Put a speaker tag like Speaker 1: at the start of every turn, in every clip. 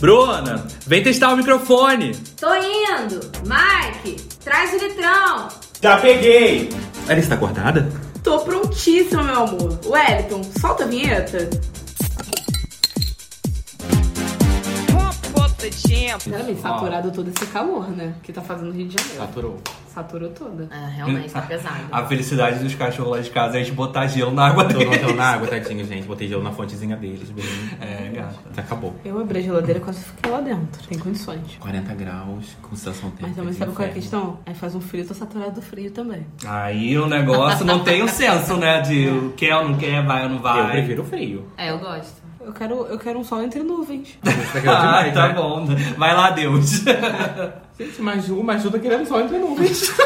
Speaker 1: Bruna, vem testar o microfone.
Speaker 2: Tô indo. Mike, traz o litrão.
Speaker 3: Já peguei!
Speaker 1: Ela está acordada?
Speaker 4: Tô prontíssima, meu amor. Wellington, solta a vinheta. Sinceramente, saturado todo esse calor, né? Que tá fazendo no Rio de Janeiro.
Speaker 3: Saturou.
Speaker 4: Saturou toda.
Speaker 2: É, realmente, tá pesado.
Speaker 1: A felicidade dos cachorros lá de casa é a gente botar gelo na água deles.
Speaker 3: não na água, tadinho, gente. Botei gelo na fontezinha deles, bem.
Speaker 1: É, gata.
Speaker 3: Acabou.
Speaker 4: Eu abri a geladeira e quase fiquei lá dentro. Tem condições.
Speaker 3: 40 graus, com sensação térmica.
Speaker 4: Mas também sabe qual é a questão? Aí faz um frio, tô saturado do frio também.
Speaker 1: Aí o negócio não tem o senso, né? De quer ou não quer, vai ou não vai.
Speaker 3: Eu prefiro o frio.
Speaker 2: É, eu gosto.
Speaker 4: Eu quero, eu quero um sol entre nuvens.
Speaker 1: Ah,
Speaker 3: demais,
Speaker 1: tá
Speaker 3: né?
Speaker 1: bom. Vai lá, Deus.
Speaker 3: Gente, mas o Maju tá querendo só entre nuvens.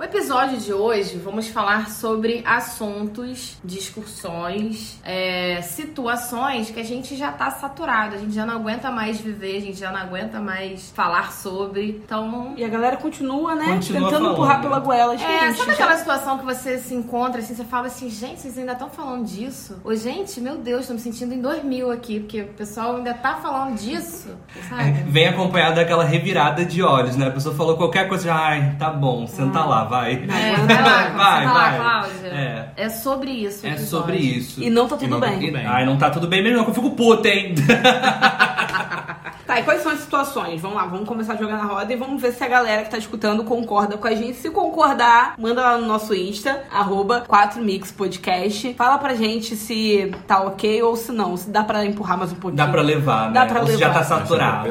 Speaker 2: O episódio de hoje vamos falar sobre assuntos, discussões, é, situações que a gente já tá saturado, a gente já não aguenta mais viver, a gente já não aguenta mais falar sobre. Então,
Speaker 4: E a galera continua, né?
Speaker 1: Continua
Speaker 4: tentando
Speaker 1: falando.
Speaker 4: empurrar pela goela. Gente,
Speaker 2: É, sabe
Speaker 4: já-
Speaker 2: aquela situação que você se encontra assim, você fala assim, gente, vocês ainda estão falando disso? Ô, gente, meu Deus, tô me sentindo em 2000 aqui, porque o pessoal ainda tá falando disso, sabe?
Speaker 1: Vem acompanhado daquela revirada de olhos, né? A pessoa falou qualquer coisa, já, ai, tá bom, senta lá, vai.
Speaker 2: É, vai lá,
Speaker 1: vai,
Speaker 2: vai,
Speaker 1: vai.
Speaker 2: Cláudia.
Speaker 1: É.
Speaker 2: É sobre isso.
Speaker 1: É sobre isso.
Speaker 4: E não tá
Speaker 3: E
Speaker 4: tudo
Speaker 3: não tá
Speaker 4: bem.
Speaker 3: tudo bem.
Speaker 1: Ai, não tá tudo bem mesmo, não, que eu fico puta, hein?
Speaker 4: Tá, e quais são as situações? Vamos lá, vamos começar a jogar na roda e vamos ver se a galera que tá escutando concorda com a gente. Se concordar, manda lá no nosso Insta, arroba 4mixpodcast. Fala pra gente se tá ok ou se não, se dá pra empurrar mais um pouquinho.
Speaker 1: Dá pra levar, né?
Speaker 4: Dá pra
Speaker 1: Ou se já
Speaker 4: levar.
Speaker 1: tá saturado.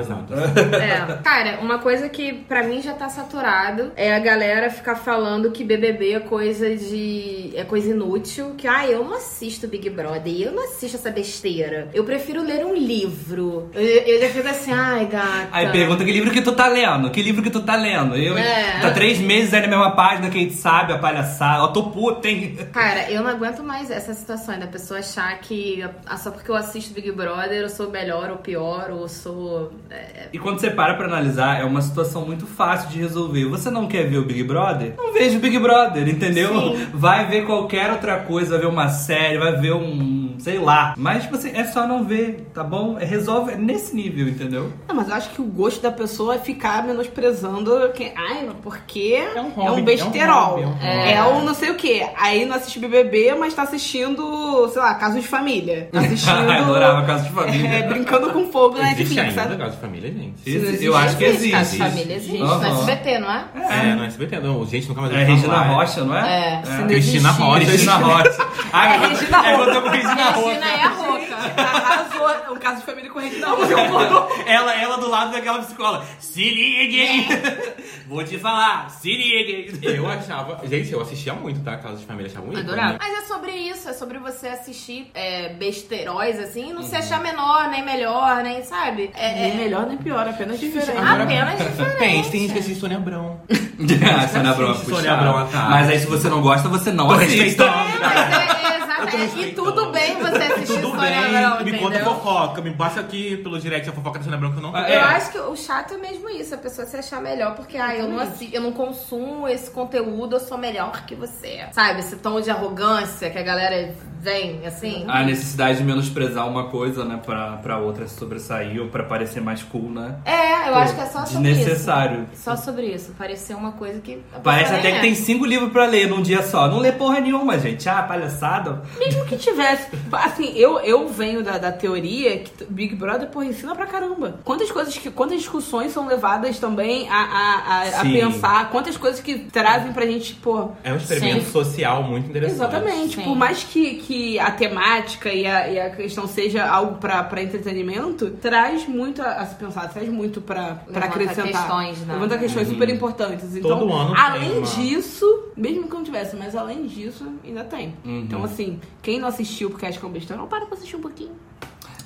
Speaker 2: É. Cara, uma coisa que pra mim já tá saturado é a galera ficar falando que BBB é coisa de. é coisa inútil. Que, ah, eu não assisto Big Brother, eu não assisto essa besteira. Eu prefiro ler um livro. Eu, eu já fico assim, ai, gata.
Speaker 1: Aí pergunta que livro que tu tá lendo? Que livro que tu tá lendo? Eu,
Speaker 2: É.
Speaker 1: Tá três meses aí na mesma página, quem sabe, a palhaçada. Ó, tô puta, hein?
Speaker 2: Cara, eu não aguento mais essa situação da pessoa achar que ah, só porque eu assisto Big Brother eu sou melhor ou pior, ou sou. é,
Speaker 1: E quando você para pra analisar, é uma situação muito fácil de resolver. Você não quer ver o Big Brother? Não veja o Big Brother, entendeu?
Speaker 2: Sim.
Speaker 1: Vai ver qualquer outra coisa, vai ver uma série, vai ver um. Sei lá. Mas, tipo assim, é só não ver, tá bom? É, Resolve nesse nível, entendeu?
Speaker 4: Não, mas eu acho que o gosto da pessoa é ficar menosprezando quem. Ai, porque é
Speaker 3: um
Speaker 4: um,
Speaker 3: hobby,
Speaker 4: besterol.
Speaker 3: é um hobby,
Speaker 4: É,
Speaker 3: é um hobby.
Speaker 4: o não sei o quê. Aí não assiste BBB, mas tá assistindo, sei lá, Caso de Família. Tá assistindo.
Speaker 1: Adorava Casa de Família.
Speaker 4: é, brincando com fogo na
Speaker 3: Existe
Speaker 4: Netflix,
Speaker 3: ainda
Speaker 4: sabe?
Speaker 3: caso de família, gente?
Speaker 1: Esse- eu acho que existe.
Speaker 2: Casa de família existe.
Speaker 1: Aham.
Speaker 2: No SBT, não é?
Speaker 3: É, no SBT, não. Gente, nunca mais
Speaker 1: É Regina. Rocha, não é?
Speaker 2: É.
Speaker 3: Cristina. Rocha.
Speaker 1: Cristina Rocha. Ai,
Speaker 4: É
Speaker 1: eu-
Speaker 4: Regina
Speaker 1: eu
Speaker 4: Rocha.
Speaker 1: tô com Regina Rocha.
Speaker 2: Regina é a rouca.
Speaker 4: Arrasou. Um caso de família com Regina Rocha.
Speaker 1: Ela, ela do lado daquela psicóloga. Se liguem! Vou te falar, se liguem!
Speaker 3: Eu achava. Gente, eu assistia muito, tá? Casa de família, achava muito.
Speaker 2: Adorava.
Speaker 3: né?
Speaker 2: Mas é sobre isso, é sobre você assistir é, assim, e não se
Speaker 3: Uhum.
Speaker 2: achar menor, nem melhor, nem, sabe? É,
Speaker 4: Nem
Speaker 2: é
Speaker 4: melhor nem pior, apenas diferente.
Speaker 3: Agora-
Speaker 2: apenas diferente.
Speaker 3: Tem, tem gente que assiste Sônia Abrão.
Speaker 1: Ah, Sônia Abrão.
Speaker 3: Sônia Abrão, tá.
Speaker 1: Mas aí se você não gosta, você não
Speaker 3: Tô
Speaker 1: assiste.
Speaker 3: respeitando.
Speaker 2: Mas é, é. É, e tudo bem você assistir
Speaker 3: Tudo
Speaker 2: Sônia
Speaker 3: bem,
Speaker 2: Abrão,
Speaker 3: me conta
Speaker 2: entendeu?
Speaker 3: fofoca, me passa aqui pelo direct a fofoca da Sônia Abrão que eu não
Speaker 1: Ah,
Speaker 2: Eu
Speaker 1: É.
Speaker 2: acho que o chato é mesmo isso, a pessoa se achar melhor, porque ah, eu não, assi- eu não consumo esse conteúdo, eu sou melhor que você. Sabe? Esse tom de arrogância que a galera vem, assim.
Speaker 1: A necessidade de menosprezar uma coisa, né, pra, pra outra se sobressair ou pra parecer mais cool, né?
Speaker 2: É, eu
Speaker 1: Pô,
Speaker 2: acho que é só sobre
Speaker 1: desnecessário.
Speaker 2: isso. Só sobre isso. Parecer uma coisa que. a
Speaker 1: Parece até que
Speaker 2: é.
Speaker 1: tem cinco livros pra ler num dia só. Não lê porra nenhuma, gente. Ah, palhaçada.
Speaker 4: Mesmo que tivesse. Assim, eu, eu venho da, da teoria que Big Brother, porra, ensina pra caramba. Quantas coisas que. Quantas discussões são levadas também a, a, a, a pensar, quantas coisas que trazem pra gente, pô.
Speaker 3: É um experimento
Speaker 2: Sim.
Speaker 3: social muito interessante.
Speaker 4: Exatamente.
Speaker 2: Sim.
Speaker 4: Por mais que, que a temática e a, e a questão seja algo pra, pra entretenimento, traz muito a, a se pensar, traz muito pra, pra
Speaker 2: Levanta
Speaker 4: acrescentar.
Speaker 2: questões, né?
Speaker 4: Levanta questões super importantes. Então,
Speaker 3: Todo ano tem
Speaker 4: além disso, mesmo que não tivesse, mas além disso, ainda tem.
Speaker 1: Uhum.
Speaker 4: Então, assim, quem não assistiu porque acha que é um besteira, não para pra assistir um pouquinho.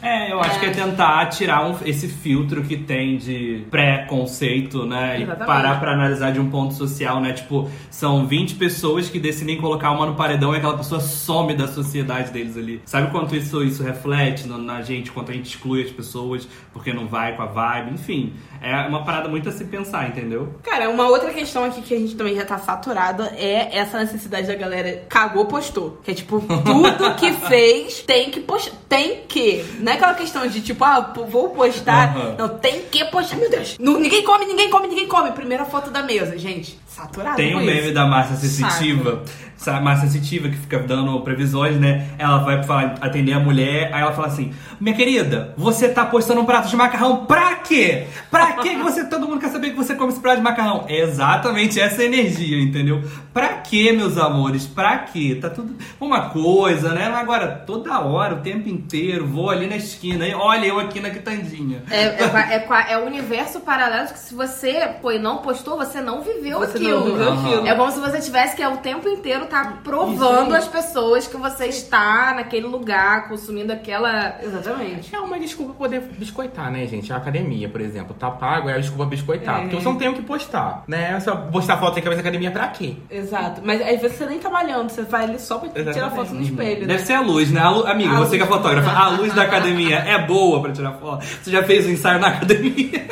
Speaker 1: É, eu acho que é tentar tirar um- esse filtro que tem de pré-conceito, né? E
Speaker 4: Exatamente.
Speaker 1: parar pra analisar de um ponto social, né? Tipo, são 20 pessoas que decidem colocar uma no paredão e aquela pessoa some da sociedade deles ali. Sabe quanto isso, isso reflete na gente, quanto a gente exclui as pessoas porque não vai com a vibe, enfim. É uma parada muito a se pensar, entendeu?
Speaker 4: Cara, uma outra questão aqui que a gente também já tá saturada é essa necessidade da galera cagou, postou. Que é tipo, tudo que fez tem que postar. Tem que, né? é aquela questão de tipo, ah, vou postar.
Speaker 1: Aham.
Speaker 4: Não, tem que postar, meu Deus. Não, ninguém come, ninguém come, ninguém come. Primeira foto da mesa, gente. Saturado
Speaker 1: Tem um meme
Speaker 4: isso.
Speaker 1: da Márcia Sensitiva, sa- Márcia Sensitiva, que fica dando previsões, né? Ela vai falar- atender a mulher, aí ela fala assim: Minha querida, você tá postando um prato de macarrão pra quê? Pra quê que você, todo mundo quer saber que você come esse prato de macarrão? É exatamente essa energia, entendeu? Pra quê, meus amores? Pra quê? Tá tudo uma coisa, né? Agora, toda hora, o tempo inteiro, vou ali na esquina, e olha eu aqui na quitandinha.
Speaker 2: É, é, é, é o universo paralelo que se você pô, não postou, você não viveu
Speaker 4: Você
Speaker 2: aquilo.
Speaker 4: não viveu
Speaker 1: Aham.
Speaker 4: aquilo.
Speaker 2: É como se você tivesse que é, o tempo inteiro tá provando às pessoas que você está naquele lugar, consumindo aquela.
Speaker 4: Exatamente.
Speaker 3: É uma desculpa poder biscoitar, né, gente? A academia, por exemplo, tá pago, é a desculpa biscoitar.
Speaker 4: É.
Speaker 3: Porque você não tem o que postar, né? Você vai postar foto sem cabeça da academia pra quê?
Speaker 4: Exato. Mas às vezes você nem tá malhando, você vai ali só pra tirar
Speaker 3: Exatamente.
Speaker 4: foto no espelho, né?
Speaker 1: Deve ser a luz, né? A lu- Amiga,
Speaker 4: A
Speaker 1: você
Speaker 4: luz.
Speaker 1: que é fotógrafa, a luz da academia é boa pra tirar foto? Você já fez o ensaio na academia?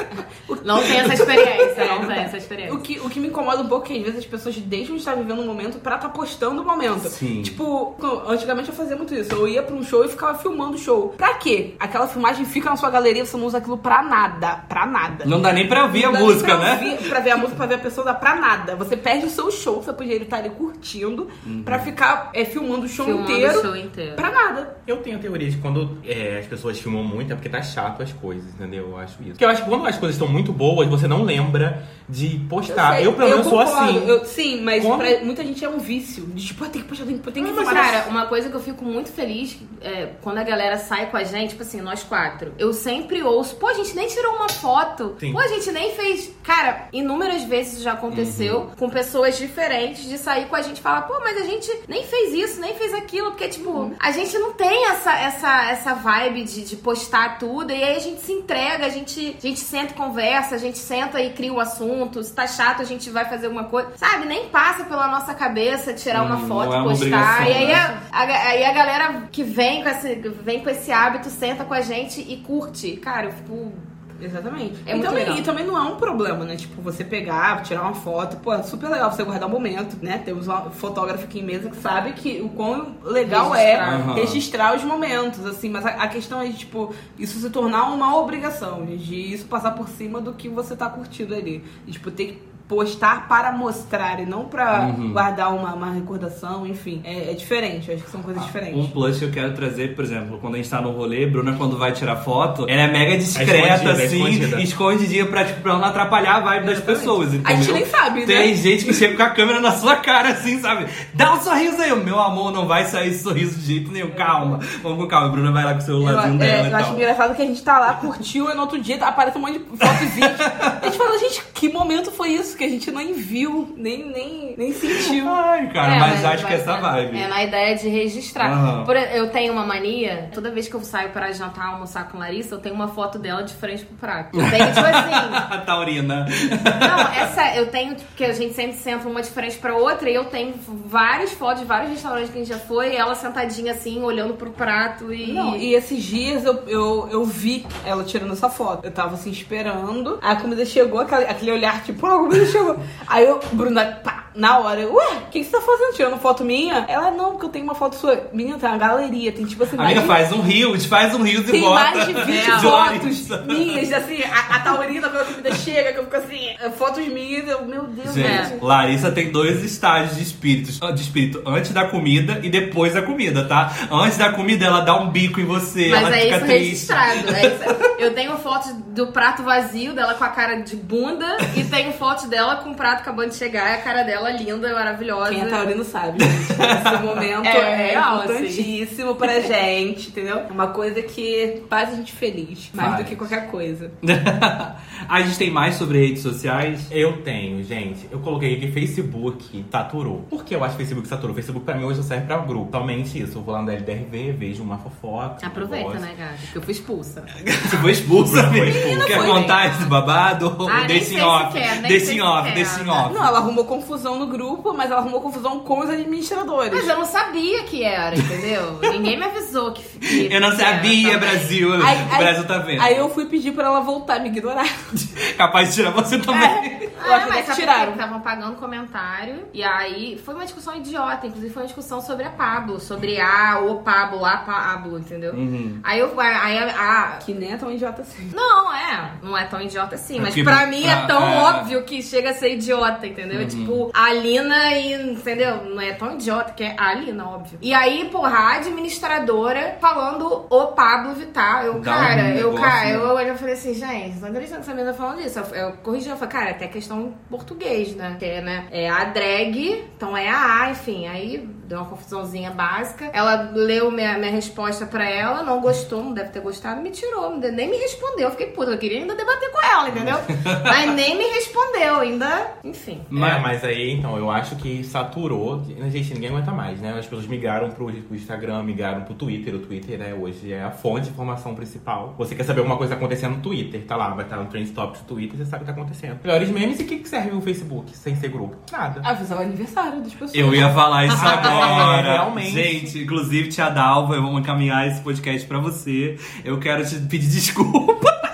Speaker 2: Não tem essa experiência, não tem essa experiência.
Speaker 4: O que, o que me incomoda um pouco é que às vezes as pessoas deixam de estar vivendo um momento pra estar postando o momento.
Speaker 1: Sim.
Speaker 4: Tipo, antigamente eu fazia muito isso. Eu ia pra um show e ficava filmando o show. Pra quê? Aquela filmagem fica na sua galeria, você não usa aquilo pra nada. Pra nada.
Speaker 1: Não dá nem pra ouvir a
Speaker 4: Não nem
Speaker 1: música,
Speaker 4: pra
Speaker 1: né?
Speaker 4: ouvir- pra ver a música, pra ver a pessoa, dá pra nada. Você perde o seu show, você podia estar ali curtindo,
Speaker 1: Uhum.
Speaker 4: pra ficar é, filmando o show
Speaker 2: Filmando
Speaker 4: inteiro.
Speaker 2: o show inteiro.
Speaker 4: Pra nada.
Speaker 3: Eu tenho a teoria de quando é, as pessoas filmam muito é porque tá chato as coisas, entendeu? Eu acho isso. Porque eu acho que quando as coisas estão muito boas, você não lembra de postar.
Speaker 4: sei,
Speaker 3: Eu, pelo menos, sou assim.
Speaker 4: Eu- sim, mas
Speaker 3: Quando-
Speaker 4: pra muita gente é um vício. De tipo, ah, tem que postar, tem que, tem que
Speaker 2: Mas,
Speaker 4: filmar.
Speaker 2: cara, uma coisa que eu fico muito feliz é, quando a galera sai com a gente, tipo assim, nós quatro. Eu sempre ouço, pô, a gente nem tirou uma foto.
Speaker 3: Sim.
Speaker 2: Pô, a gente nem fez. Cara, inúmeras vezes isso já aconteceu com pessoas diferentes de sair com a gente e falar, pô, mas a gente nem fez isso, nem fez aquilo. Porque, tipo, a gente não tem essa, essa, essa vibe de, de postar tudo. E aí a gente se entrega, a gente, a gente senta e conversa, a gente senta e cria o assunto. Se tá chato, a gente vai fazer alguma coisa. Sabe? Nem passa pela nossa cabeça tirar uma
Speaker 1: Hum,
Speaker 2: foto
Speaker 1: não é
Speaker 2: e
Speaker 1: uma
Speaker 2: postar. e aí
Speaker 1: né?
Speaker 2: a, a- aí a galera que vem com, esse, vem com esse hábito, senta com a gente e curte. Cara, eu fico.
Speaker 4: Exatamente.
Speaker 2: É
Speaker 4: e,
Speaker 2: muito
Speaker 4: também,
Speaker 2: legal.
Speaker 4: e também não é um problema, né? Tipo, você pegar, tirar uma foto, pô, é super legal você guardar um momento, né? Temos um fotógrafo aqui em mesa que sabe que o quão legal
Speaker 2: Registrar.
Speaker 4: é
Speaker 1: Aham.
Speaker 4: registrar os momentos, assim, mas a, a questão é, tipo, isso se tornar uma obrigação, de isso passar por cima do que você tá curtindo ali. E, tipo, ter que postar para mostrar e não pra
Speaker 1: Uhum.
Speaker 4: guardar uma, uma recordação, enfim. É, é diferente, eu acho que são coisas
Speaker 1: Um
Speaker 4: diferentes.
Speaker 1: plus que eu quero trazer, por exemplo, quando a gente tá no rolê, Bruna, quando vai tirar foto, ela é mega discreta,
Speaker 3: escondida, é
Speaker 1: assim,
Speaker 3: escondida.
Speaker 1: escondidinha pra, tipo, pra não atrapalhar a vibe das
Speaker 4: Exatamente.
Speaker 1: pessoas, entendeu?
Speaker 4: A gente nem sabe, né?
Speaker 1: Tem gente que chega com a câmera na sua cara, assim, sabe? Dá um sorriso aí, meu amor, não vai sair esse sorriso de jeito nenhum, calma. Vamos com calma, a Bruna vai lá com o
Speaker 4: Eu,
Speaker 1: celularzinho
Speaker 4: é,
Speaker 1: dela
Speaker 4: eu
Speaker 1: e
Speaker 4: acho
Speaker 1: tal.
Speaker 4: engraçado que a gente tá lá, curtiu, e no outro dia aparece um monte de foto e vídeo. A gente fala, gente, que momento foi isso que a gente nem viu, nem, nem, nem sentiu.
Speaker 1: Ai, cara,
Speaker 2: É,
Speaker 1: mas, acho que
Speaker 2: vai-
Speaker 1: essa vibe.
Speaker 2: É na ideia de registrar.
Speaker 1: Aham.
Speaker 2: Por- eu tenho uma mania, toda vez que eu saio para jantar, almoçar com Larissa, eu tenho uma foto dela de frente pro prato. Eu tenho, tipo assim.
Speaker 1: A taurina.
Speaker 2: Não, essa eu tenho, porque a gente sempre senta uma de frente pra outra, e eu tenho várias fotos de vários restaurantes que a gente já foi, e ela sentadinha assim, olhando pro prato e.
Speaker 4: Não, e esses dias eu, eu, eu vi ela tirando essa foto. Eu tava assim esperando. Aí a comida chegou, aquele, aquele olhar tipo, "Ah, comida chegou. Aí eu, Bruna, pá, na hora, eu, ué, o que, que você tá fazendo? Tirando foto minha? Ela, não, porque eu tenho uma foto sua. Minha, tem uma galeria, tem tipo assim,
Speaker 1: Amiga,
Speaker 4: de-
Speaker 1: faz um rios, faz um rios e
Speaker 4: Tem
Speaker 1: bota.
Speaker 4: mais de 20
Speaker 1: De
Speaker 4: fotos minhas, assim, a, a taurina quando a comida chega, que eu fico assim, é, fotos minhas, eu, meu Deus,
Speaker 1: Gente,
Speaker 2: É.
Speaker 4: gente.
Speaker 1: Larissa tem dois estágios de espíritos. De espírito antes da comida e depois da comida, tá? Antes da comida, ela dá um bico em você.
Speaker 2: Mas
Speaker 1: ela
Speaker 2: é
Speaker 1: fica
Speaker 2: isso
Speaker 1: triste.
Speaker 2: registrado. é isso. Eu tenho fotos do prato vazio dela com a cara de bunda e tenho fotos dela com o prato acabando de chegar e a cara dela linda, maravilhosa.
Speaker 4: Quem é taurino sabe, gente. Esse momento
Speaker 2: É
Speaker 4: é,
Speaker 2: real, assim.
Speaker 4: importantíssimo pra gente, entendeu? É uma coisa que faz a gente feliz, mais
Speaker 1: Faz.
Speaker 4: do que qualquer coisa.
Speaker 1: a gente tem mais sobre redes sociais.
Speaker 3: Eu tenho, gente. Eu coloquei aqui Facebook saturou. Por que eu acho que Facebook saturou? Facebook pra mim hoje só serve pra grupo. Somente isso. Eu vou lá no LDRV, vejo uma fofoca.
Speaker 2: Aproveita,
Speaker 3: um
Speaker 2: né, cara? Porque eu fui expulsa.
Speaker 1: Você foi expulsa,
Speaker 3: expulsa.
Speaker 1: Quer
Speaker 2: foi
Speaker 1: contar esse babado?
Speaker 2: Ah, nem
Speaker 1: deixa
Speaker 2: sei
Speaker 1: em
Speaker 2: se
Speaker 1: off.
Speaker 2: quer, nem
Speaker 1: Deixa
Speaker 2: sei
Speaker 1: em
Speaker 2: se
Speaker 1: off, deixa em off.
Speaker 4: Não, ela arrumou confusão no grupo, mas ela arrumou confusão com os administradores.
Speaker 2: Mas eu não sabia que era, entendeu? Ninguém me avisou que. que
Speaker 1: Eu não sabia. Brasil.
Speaker 4: Aí-
Speaker 1: o
Speaker 4: aí-
Speaker 1: Brasil tá vendo.
Speaker 4: Aí eu fui pedir pra ela voltar, me ignorar.
Speaker 1: Capaz de tirar você também.
Speaker 4: Eu acho
Speaker 2: Ah, mas
Speaker 4: que tiraram.
Speaker 2: Estavam pagando comentário. E aí foi uma discussão idiota. Inclusive foi uma discussão sobre a Pablo. Sobre a, o Pablo, a Pablo, entendeu?
Speaker 1: Uhum.
Speaker 2: Aí eu. Aí a, a-
Speaker 4: Que nem é tão idiota assim.
Speaker 2: Não, é. Não é tão idiota assim. Mas
Speaker 1: Porque
Speaker 2: pra mim é
Speaker 1: pra-
Speaker 2: tão
Speaker 1: é.
Speaker 2: óbvio que chega a ser idiota, entendeu? Tipo, a Alina e. Entendeu? Não é tão idiota que é a Alina, óbvio. E aí, porra, a administradora falando o Pablo Vittar. Eu,
Speaker 1: Dá um
Speaker 2: cara, eu,
Speaker 1: negócio,
Speaker 2: cara,
Speaker 1: né?
Speaker 2: eu olhei e falei assim, gente, não acredito nessa menina falando isso. Eu, eu corrigi, eu falei, cara, até questão em português, né? Que é, né? É a drag, então é a A, enfim. Aí deu uma confusãozinha básica. Ela leu minha, minha resposta pra ela, não gostou, não deve ter gostado, me tirou, nem me respondeu. Eu fiquei puta, eu queria ainda debater com ela, entendeu? Mas nem me respondeu, ainda, enfim.
Speaker 3: Mas, mas aí, então, eu acho que saturou. Gente, ninguém aguenta mais, né? As pessoas migraram pro, pro Instagram, migraram pro Twitter. O Twitter, né, hoje é a fonte de informação principal. Você quer saber alguma coisa acontecendo no Twitter, tá lá, vai estar no Trend Topics do Twitter, você sabe o que tá acontecendo. Melhores memes e o que, que serve o Facebook sem ser grupo? Nada.
Speaker 4: Avisar o aniversário das pessoas.
Speaker 1: Eu ia falar isso agora.
Speaker 3: É, realmente.
Speaker 1: Gente, inclusive, tia Dalva, eu vou encaminhar esse podcast pra você. Eu quero te pedir desculpa.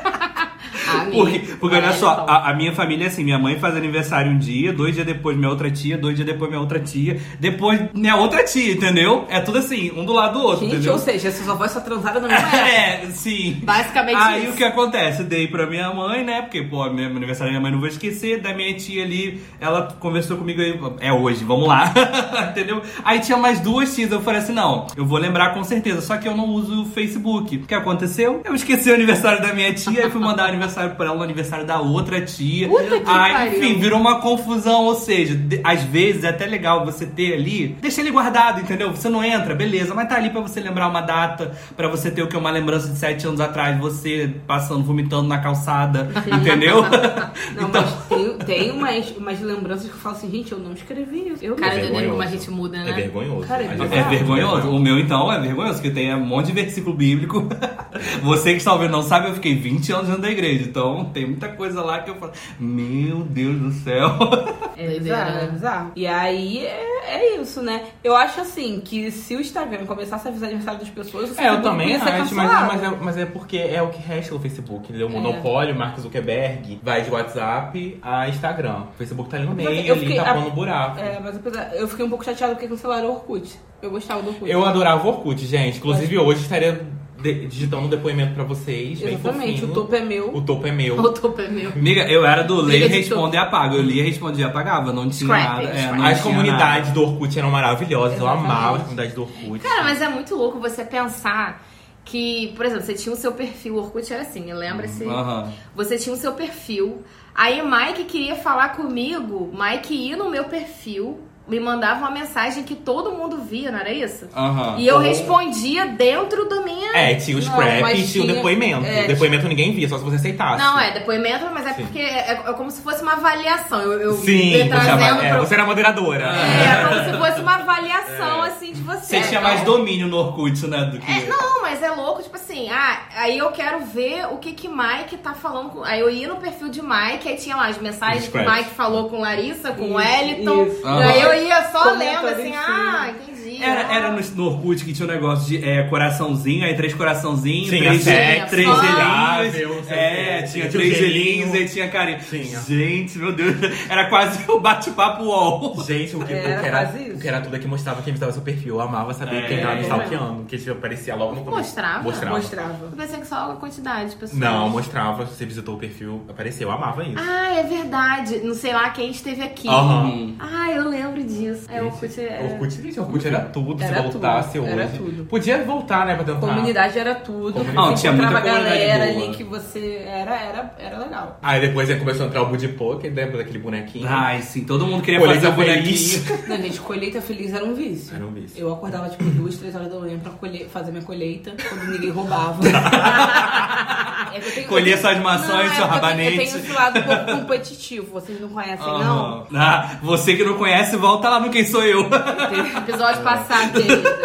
Speaker 1: Porque, porque olha só, a, a minha família é assim: minha mãe faz aniversário um dia, dois dias depois minha outra tia, dois dias depois minha outra tia, depois minha outra tia, entendeu? É tudo assim, um do lado do outro,
Speaker 4: Gente,
Speaker 1: entendeu?
Speaker 4: ou seja, essas avós só transaram na mesma.
Speaker 1: É, sim.
Speaker 2: Basicamente
Speaker 1: Aí
Speaker 2: isso.
Speaker 1: o que acontece? Dei pra minha mãe, né? Porque, pô, meu aniversário da minha mãe não vou esquecer. Da minha tia ali, ela conversou comigo aí. É hoje, vamos lá. Entendeu? Aí tinha mais duas tias. Eu falei assim: não, eu vou lembrar com certeza. Só que eu não uso o Facebook. O que aconteceu? Eu esqueci o aniversário da minha tia e fui mandar o aniversário pra ela no aniversário da outra tia.
Speaker 2: Puta que
Speaker 1: Aí,
Speaker 2: pariu.
Speaker 1: enfim, virou uma confusão. Ou seja, de- às vezes é até legal você ter ali, deixa ele guardado, entendeu? Você não entra, beleza, mas tá ali pra você lembrar uma data, pra você ter o que? Uma lembrança de sete anos atrás, você passando, vomitando na calçada, entendeu?
Speaker 4: Não,
Speaker 1: então,
Speaker 4: mas tem, tem umas, umas lembranças que eu falo assim, gente, eu não escrevi isso. Eu
Speaker 2: Cara,
Speaker 3: É
Speaker 2: como a gente muda,
Speaker 3: É
Speaker 2: né?
Speaker 3: vergonhoso.
Speaker 4: Cara, é
Speaker 1: é vergonhoso. O meu, então, é vergonhoso, porque tem um monte de versículo bíblico. Você que está ouvindo não sabe, eu fiquei 20 anos dentro da igreja, então tem muita coisa lá que eu falo, meu Deus do céu.
Speaker 2: É
Speaker 4: bizarro, é bizarro. E aí é, é isso, né? Eu acho assim que se o Instagram começasse a avisar aniversário das pessoas, o
Speaker 3: É, eu também
Speaker 4: ia ser
Speaker 3: acho, mas,
Speaker 4: cancelado.
Speaker 3: mas, é, mas é porque é o que resta o Facebook. Ele é o monopólio, Mark Zuckerberg vai de WhatsApp a Instagram. O Facebook tá ali no meio,
Speaker 4: eu
Speaker 3: ali
Speaker 4: fiquei-
Speaker 3: tapando
Speaker 4: a-
Speaker 3: o buraco.
Speaker 4: É, mas apesar, eu fiquei um pouco chateada porque cancelaram o Orkut. Eu gostava do Orkut.
Speaker 3: Eu adorava o Orkut, gente. Inclusive, hoje estaria de- digitando um depoimento pra vocês. bem
Speaker 4: Exatamente, o topo é meu.
Speaker 3: O topo é meu.
Speaker 2: O topo é meu.
Speaker 1: Amiga, eu era do ler, responde e apaga. Eu lia, respondia e apagava. Não tinha
Speaker 2: Scrap,
Speaker 1: nada. É, não
Speaker 3: As
Speaker 1: tinha
Speaker 3: comunidades do Orkut eram maravilhosas. Eu
Speaker 4: Exatamente.
Speaker 3: amava as comunidades do Orkut.
Speaker 2: Cara, mas é muito louco você pensar que, por exemplo, você tinha o seu perfil, o Orkut era assim, lembra-se?
Speaker 1: nada. Aham.
Speaker 2: Você tinha o seu perfil. Aí Mike queria falar comigo, Mike ia no meu perfil, me mandava uma mensagem que todo mundo via, não era isso?
Speaker 1: Aham.
Speaker 2: E eu
Speaker 3: Ou-
Speaker 2: respondia dentro do minha.
Speaker 3: É, tinha o scrap e tinha o depoimento.
Speaker 4: é,
Speaker 3: o depoimento ninguém via, só se você aceitasse.
Speaker 2: Não, é depoimento, mas é
Speaker 3: Sim.
Speaker 2: porque é, é como se fosse uma avaliação. Eu, eu
Speaker 3: Sim,
Speaker 2: trazendo
Speaker 3: é,
Speaker 2: pro-
Speaker 3: você era moderadora.
Speaker 2: É, como se fosse uma avaliação, assim, de você.
Speaker 1: Você tinha
Speaker 2: Então-
Speaker 1: mais domínio no Orkut, né? Do que.
Speaker 2: É, não, mas é louco, tipo assim, ah, aí eu quero ver o que que Mike tá falando com. Aí eu ia no perfil de Mike, aí tinha lá as mensagens que. Mike falou com Larissa, com o
Speaker 4: Isso,
Speaker 2: Wellington.
Speaker 4: isso.
Speaker 2: E aí eu só lendo assim, ah, entendi.
Speaker 1: Era, era no, no Orkut que tinha um negócio de é, coraçãozinho, aí três coraçãozinhos, três,
Speaker 3: sexo,
Speaker 1: três gelinhos. É, tinha três gelinhos, aí tinha carinho.
Speaker 3: Tinha.
Speaker 1: Gente, meu Deus, era quase o bate-papo UOL.
Speaker 3: Gente, o que,
Speaker 4: Era
Speaker 3: o que era,
Speaker 4: isso.
Speaker 3: o que era tudo é que mostrava quem visitava seu perfil. Eu amava saber
Speaker 1: É,
Speaker 3: quem tava me
Speaker 1: é.
Speaker 3: stalkeando. Porque tipo, aparecia logo no começo.
Speaker 2: Mostrava?
Speaker 3: Mostrava.
Speaker 4: Mostrava.
Speaker 2: Eu pensei que só a quantidade de pessoas.
Speaker 3: Não, mostrava. Você visitou o perfil, apareceu. Eu amava isso.
Speaker 2: Ah, é verdade. Não sei lá quem esteve aqui.
Speaker 3: Aham.
Speaker 2: Ah, eu lembro disso. É, o Orkut é...
Speaker 3: Orkut, gente, Orkut era tudo.
Speaker 4: Era
Speaker 3: se voltasse
Speaker 4: tudo,
Speaker 3: hoje.
Speaker 4: era tudo.
Speaker 3: Podia voltar, né, pra tentar.
Speaker 4: Comunidade era tudo.
Speaker 3: Comunidade.
Speaker 1: Não, tinha muita
Speaker 4: galera
Speaker 1: boa.
Speaker 4: ali que você. Era, era, era legal.
Speaker 3: Aí depois começou a entrar o Budi Poker, lembra daquele bonequinho?
Speaker 1: Ai, sim, todo mundo queria
Speaker 3: Colheita
Speaker 1: fazer o
Speaker 3: feliz.
Speaker 1: bonequinho.
Speaker 4: Não, gente, colheita feliz era um vício.
Speaker 3: Era um vício.
Speaker 4: Eu acordava tipo duas, três horas da manhã pra colher, fazer minha colheita quando ninguém roubava. é que eu tenho,
Speaker 1: colher suas maçãs,
Speaker 4: não,
Speaker 1: seu
Speaker 4: é porque eu tenho-
Speaker 1: rabanete.
Speaker 4: Eu tenho esse lado um pouco competitivo, vocês não conhecem, não?
Speaker 1: Aham. Ah, você que não conhece, volta lá no Quem Sou Eu.
Speaker 2: Episódio passado, querida.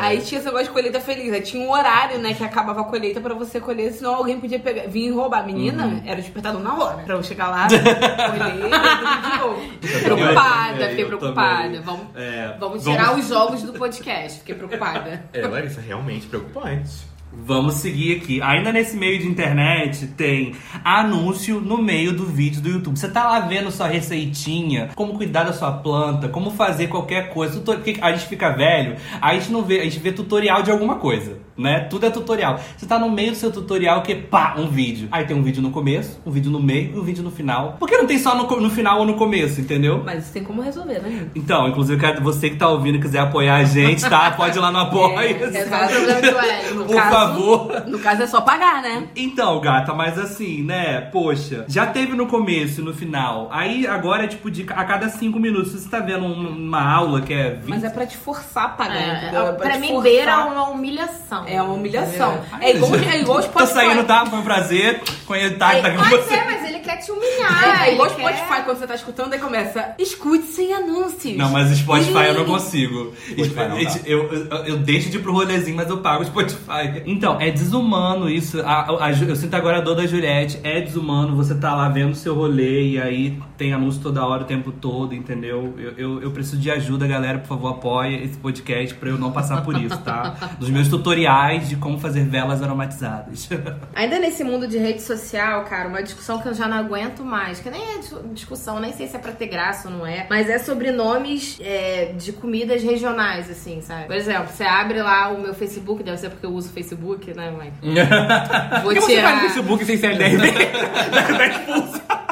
Speaker 4: Aí tinha esse negócio de colheita feliz. Aí tinha um horário, né, que acabava a colheita pra você colher, senão alguém podia pegar, vir roubar. Menina,
Speaker 1: Uhum.
Speaker 4: era despertador na hora. Pra eu chegar lá, colher e tudo de novo.
Speaker 2: Preocupada,
Speaker 1: É,
Speaker 2: fiquei preocupada. Vamos,
Speaker 1: É,
Speaker 2: vamos
Speaker 1: vamos-
Speaker 2: tirar os jogos do podcast. Fiquei preocupada.
Speaker 3: É, Larissa, realmente preocupante.
Speaker 1: Vamos seguir aqui. Ainda nesse meio de internet tem anúncio no meio do vídeo do YouTube. Você tá lá vendo sua receitinha, como cuidar da sua planta, como fazer qualquer coisa. Porque a gente fica velho, a gente não vê, a gente vê tutorial de alguma coisa, né? Tudo é tutorial. Você tá no meio do seu tutorial que pá, um vídeo. Aí tem um vídeo no começo, um vídeo no meio e um vídeo no final. Por que não tem só no, no final ou no começo, entendeu?
Speaker 4: Mas isso tem como resolver, né?
Speaker 1: Então, inclusive, você que tá ouvindo e quiser apoiar a gente, tá? Pode ir lá no Apoia.
Speaker 2: Resolve o problema do
Speaker 1: Por
Speaker 4: caso-
Speaker 1: favor.
Speaker 4: No caso é só pagar, né?
Speaker 1: Então, gata, mas assim, né? Poxa, já teve no começo e no final. Aí agora é tipo de a cada cinco minutos. Você tá vendo um- uma aula que é 20.
Speaker 4: Mas é pra te forçar a pagar,
Speaker 2: É,
Speaker 4: entendeu? É
Speaker 2: pra
Speaker 4: te
Speaker 2: mim,
Speaker 4: forçar.
Speaker 2: beira uma humilhação.
Speaker 4: É uma humilhação.
Speaker 1: Ai,
Speaker 4: É igual,
Speaker 1: gente.
Speaker 4: é igual os
Speaker 1: Tô saindo, tá? Foi um prazer. Conhecer, tá, tá aqui com
Speaker 2: Pode
Speaker 1: você.
Speaker 2: ser, mas quer te humilhar.
Speaker 4: É, é igual o
Speaker 2: ele quer-
Speaker 4: Spotify, quando você tá escutando, aí começa, escute sem anúncios.
Speaker 1: Não, mas Spotify eu não consigo.
Speaker 3: Spotify não dá.
Speaker 1: eu, eu, eu deixo de ir pro rolezinho, mas eu pago o Spotify. Então, é desumano isso. A- a- a eu sinto agora a dor da Juliette. É desumano você tá lá vendo o seu rolê e aí tem anúncio toda hora, o tempo todo, entendeu? Eu, eu, eu preciso de ajuda, galera. Por favor, apoie esse podcast pra eu não passar por isso, tá? Dos meus tutoriais de como fazer velas aromatizadas.
Speaker 2: Ainda nesse mundo de rede social, cara, uma discussão que eu já não aguento mais, que nem é dis- discussão, nem sei se é pra ter graça ou não é, mas é sobre nomes é, de comidas regionais, assim, sabe? Por exemplo, você abre lá o meu Facebook, deve ser porque eu uso o Facebook, né, mãe? Vou
Speaker 3: Por que você vai no
Speaker 2: tirar.
Speaker 3: Facebook sem CLDRV?
Speaker 2: Não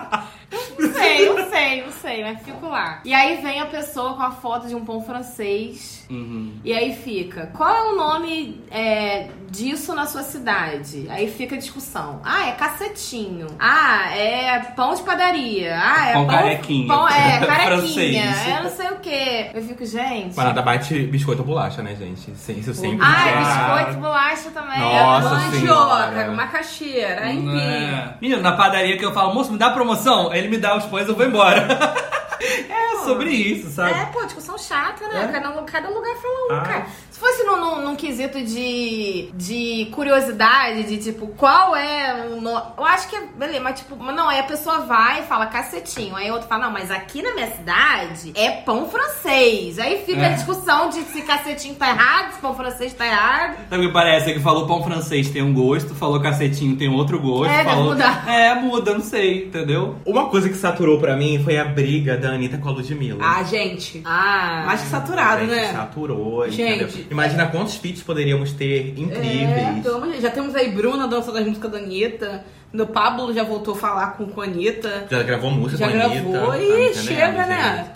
Speaker 2: sei, não sei, não sei, mas fico lá. E aí vem a pessoa com a foto de um pão francês.
Speaker 1: Uhum.
Speaker 2: E aí fica, qual é o nome é, disso na sua cidade? Aí fica a discussão. Ah, é cacetinho. Ah, é pão de padaria. Ah, é
Speaker 1: Pão
Speaker 2: pão...
Speaker 1: carequinha.
Speaker 2: Pão, é, carequinha. é não sei o quê. Eu fico, gente...
Speaker 3: Mas nada bate biscoito ou bolacha, né, gente? Sim, Isso sempre.
Speaker 2: Ah, é
Speaker 3: já-
Speaker 2: biscoito, bolacha também.
Speaker 3: Nossa
Speaker 4: Mandioca, macaxeira, empim.
Speaker 1: É. Menino, na padaria que eu falo, moço, me dá promoção? Ele me dá os pães, eu vou embora. é sobre isso, sabe?
Speaker 2: É, pô, discussão chata, né?
Speaker 1: É?
Speaker 2: Cada, cada lugar fala um,
Speaker 1: Ah.
Speaker 2: cara. Se fosse num, num, num quesito de, de curiosidade, de tipo, qual é o nome. Eu acho que é. Beleza, mas tipo, mas não, aí a pessoa vai e fala cacetinho. Aí outro fala, não, mas aqui na minha cidade é pão francês. Aí fica
Speaker 1: É.
Speaker 2: a discussão de se cacetinho tá errado, se pão francês tá errado.
Speaker 1: Sabe o que parece? É que falou pão francês tem um gosto, falou cacetinho tem outro gosto.
Speaker 2: É,
Speaker 1: falou...
Speaker 2: mudar.
Speaker 1: É, muda, não sei, entendeu?
Speaker 3: Uma coisa que saturou pra mim foi a briga da Anitta com a Ludmilla.
Speaker 4: Ah, gente.
Speaker 2: Ah.
Speaker 4: Mais que saturado,
Speaker 3: Gente,
Speaker 4: né?
Speaker 3: Saturou,
Speaker 4: Gente.
Speaker 3: entendeu? Imagina quantos feats poderíamos ter
Speaker 4: É,
Speaker 3: incríveis.
Speaker 4: Deus. Já temos aí Bruna, dança das músicas da Anitta. O Pablo já voltou a falar com, com a Anitta.
Speaker 3: Já gravou música
Speaker 4: Já
Speaker 3: com a Anitta.
Speaker 4: gravou.
Speaker 3: tá
Speaker 4: Ih,
Speaker 3: entendendo,
Speaker 4: chega, né?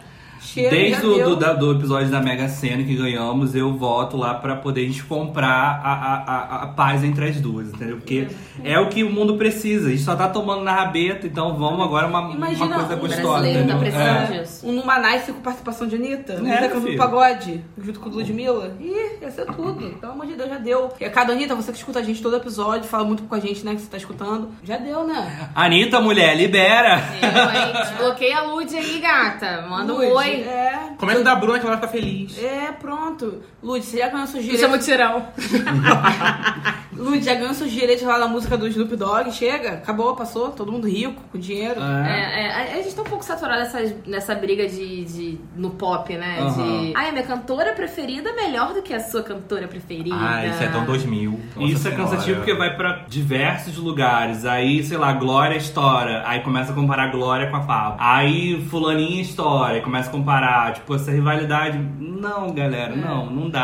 Speaker 4: Chega,
Speaker 1: Desde o
Speaker 4: deu.
Speaker 1: do, da- do episódio da Mega Sena que ganhamos, eu voto lá pra poder a gente comprar a, a, a, a paz entre as duas, entendeu? Porque é o que o mundo precisa. A gente só tá tomando na rabeta, então vamos agora uma, uma
Speaker 4: Imagina,
Speaker 1: coisa
Speaker 4: o
Speaker 1: gostosa,
Speaker 2: brasileiro tá precisando
Speaker 1: É.
Speaker 2: disso.
Speaker 4: Um Numanice com participação de Anitta.
Speaker 1: É,
Speaker 4: Anitta cantando
Speaker 1: filho.
Speaker 4: pagode, junto com Ludmilla. Ih, ia ser tudo. Pelo amor de Deus, já deu. E a cada Anitta, você que escuta a gente todo episódio, fala muito com a gente, né, que você tá escutando. Já deu, né?
Speaker 1: Anitta, mulher, libera!
Speaker 2: Eu, hein? Desbloqueia a Lud aí, gata. Manda um
Speaker 4: Lud,
Speaker 2: oi.
Speaker 4: É.
Speaker 3: Comenta da Bruna que ela vai ficar feliz.
Speaker 4: É, pronto. Lud, você já ganhou seus
Speaker 2: Isso é
Speaker 4: direitos.
Speaker 2: mutirão.
Speaker 4: Lud, já ganhou seus direitos lá na música do Snoop Dogg. Chega, acabou, passou. Todo mundo rico, com dinheiro.
Speaker 2: É, é, a- a gente tá um pouco saturado nessa, nessa briga de, de- no pop, né?
Speaker 1: Aham.
Speaker 2: De. Ai, a minha cantora preferida é melhor do que a sua cantora preferida.
Speaker 3: Ah, isso é tão 2000. Nossa
Speaker 1: Isso é
Speaker 3: Senhora.
Speaker 1: cansativo porque vai pra diversos lugares. Aí, sei lá, Glória estoura. Aí começa a comparar Glória com a Pablo. Aí Fulaninha estoura. Aí começa a comparar. Tipo, essa rivalidade. Não, galera, não, não dá.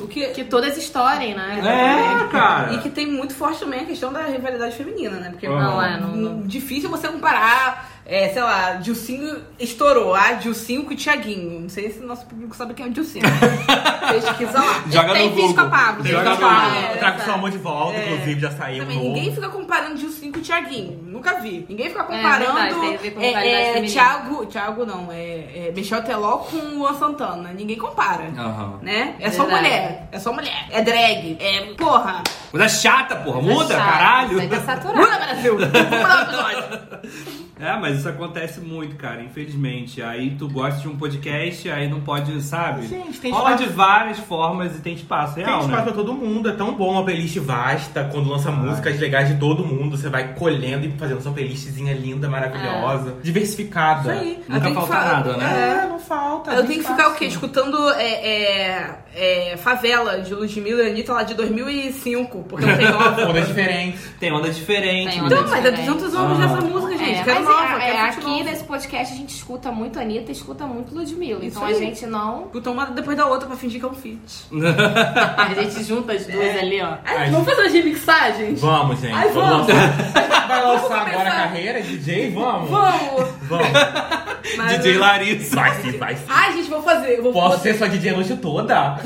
Speaker 4: O que,
Speaker 2: Que todas estourem, né?
Speaker 1: É, cara.
Speaker 4: E que tem muito forte também a questão da rivalidade feminina, né? Porque
Speaker 2: Não, é, não- não.
Speaker 4: difícil você comparar, é, sei lá, Dilcinho estourou, ah, Dilcinho com o Thiaguinho. Não sei se o nosso público sabe quem é o Dilcinho. Pesquisa lá.
Speaker 1: Joga
Speaker 2: tem
Speaker 1: no
Speaker 2: vídeo com a
Speaker 1: Google.
Speaker 2: Pablo.
Speaker 3: Joga
Speaker 2: tem
Speaker 3: no
Speaker 2: vídeo com a
Speaker 3: Google.
Speaker 2: Pablo.
Speaker 3: Traga sua amor de volta, inclusive já saiu
Speaker 4: Também, ninguém fica comparando Dilcinho com o Thiaguinho. Nunca vi. Ninguém fica
Speaker 2: verdade,
Speaker 4: comparando
Speaker 2: tem com
Speaker 4: é, é,
Speaker 2: feminina.
Speaker 4: Thiago, Thiago não, é, é Michel Teló com o Luan Santana. Ninguém compara.
Speaker 1: Aham.
Speaker 4: Né? É só
Speaker 2: Verdade.
Speaker 4: mulher. É só mulher. É drag. É. Porra.
Speaker 1: Coisa chata, porra. Muda,
Speaker 2: Chato,
Speaker 1: caralho.
Speaker 2: Isso aí tá saturado.
Speaker 4: Muda, Brasil!
Speaker 1: É, mas isso acontece muito, cara, infelizmente. Aí tu gosta de um podcast, aí não pode, sabe?
Speaker 3: Gente, tem
Speaker 1: Rola
Speaker 3: espaço.
Speaker 1: de várias formas e tem espaço
Speaker 3: Tem
Speaker 1: real,
Speaker 3: espaço
Speaker 1: né?
Speaker 3: pra todo mundo, é tão bom uma playlist vasta, quando lança músicas legais de todo mundo, você vai colhendo e fazendo sua playlistzinha linda, maravilhosa, diversificada.
Speaker 4: Isso aí.
Speaker 1: Nunca
Speaker 4: que
Speaker 1: falta
Speaker 4: fa-
Speaker 1: nada, né?
Speaker 3: É, não falta.
Speaker 4: Eu
Speaker 3: tem
Speaker 4: tenho que ficar o quê? Escutando é, é, é, Favela, de Ludmilla e Anitta lá de 2005, porque não tem nova.
Speaker 3: Ondas diferentes.
Speaker 1: Tem onda diferente.
Speaker 2: Tem onda
Speaker 4: Então, mas é
Speaker 2: diferente.
Speaker 4: 200 anos
Speaker 1: Ah.
Speaker 4: dessa música, gente.
Speaker 2: É,
Speaker 4: quero
Speaker 2: mas
Speaker 4: nova,
Speaker 2: é,
Speaker 4: quero
Speaker 2: é, aqui
Speaker 4: novo.
Speaker 2: nesse podcast a gente escuta muito Anitta e escuta muito Ludmilla.
Speaker 4: Isso
Speaker 2: Então
Speaker 4: aí.
Speaker 2: a gente não.
Speaker 4: Escuta uma depois da outra pra fingir que é um feat.
Speaker 2: A gente junta as duas ali, ó.
Speaker 4: É, vamos fazer as remixagens?
Speaker 3: Vamos, gente.
Speaker 4: Ai,
Speaker 3: vamos.
Speaker 4: vamos.
Speaker 3: lançar. Vai lançar
Speaker 4: Vamos
Speaker 3: agora a carreira, DJ? Vamos.
Speaker 4: Vamos!
Speaker 3: Vamos.
Speaker 4: Mas-
Speaker 1: DJ Larissa.
Speaker 3: Vai sim, vai sim.
Speaker 4: Ai, gente, vou fazer. Eu vou
Speaker 3: Posso
Speaker 4: fazer.
Speaker 3: ser sua DJ a noite toda?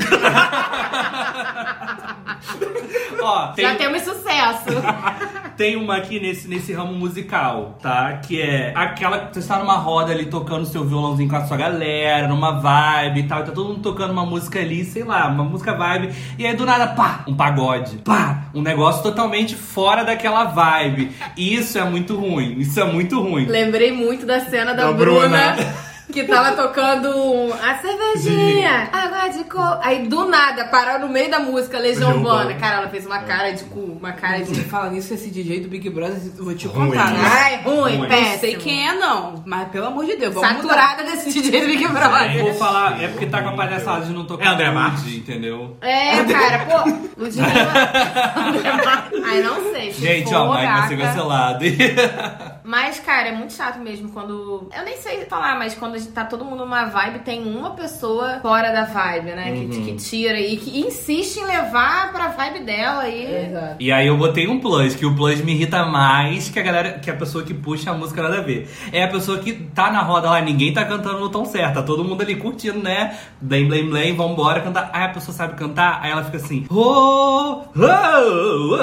Speaker 1: Ó, tem,
Speaker 2: Já temos sucesso.
Speaker 1: tem uma aqui nesse, nesse ramo musical, tá? Que é aquela que você está numa roda ali tocando seu violãozinho com a sua galera, numa vibe e tal, e tá todo mundo tocando uma música ali, sei lá, uma música vibe, e aí do nada, pá, um pagode, pá, um negócio totalmente fora daquela vibe. E isso é muito ruim, isso é muito ruim.
Speaker 2: Lembrei muito da cena da,
Speaker 3: Da
Speaker 2: Bruna.
Speaker 3: Bruna.
Speaker 2: Que tava tocando um, a cervejinha, água de coco. Aí do nada, parou no meio da música Legião Urbana. Cara, ela fez uma cara de cu, uma cara de.
Speaker 4: Fala nisso, esse DJ do Big Brother, eu vou te contar, né?
Speaker 2: Ai, ruim,
Speaker 1: Ruim.
Speaker 2: péssimo.
Speaker 4: Não sei quem é, não. Mas pelo amor de Deus, vamos
Speaker 2: Saturada desse DJ do Big
Speaker 1: Eu
Speaker 2: Brother.
Speaker 1: vou falar, é porque tá com a palhaçada de não tocar
Speaker 3: É André Marques.
Speaker 1: entendeu?
Speaker 2: É, cara, pô, Ludmilla. Ai, não sei. se
Speaker 1: Gente,
Speaker 2: for,
Speaker 1: ó, Mike vai ser cancelado.
Speaker 2: Mas, cara, é muito chato mesmo quando. Eu nem sei falar, mas quando a gente tá todo mundo numa vibe, tem uma pessoa fora da vibe, né? Que,
Speaker 1: Uhum.
Speaker 2: que tira e que insiste em levar pra vibe dela e.
Speaker 4: Exato.
Speaker 1: E aí eu botei um plus, que o plus me irrita mais que a galera, que a pessoa que puxa a música nada a ver. É a pessoa que tá na roda lá, ninguém tá cantando no tom certo, tá todo mundo ali curtindo, né? Blém, blém, blém, vambora cantar. Aí a pessoa sabe cantar, aí ela fica assim, oh, oh, oh,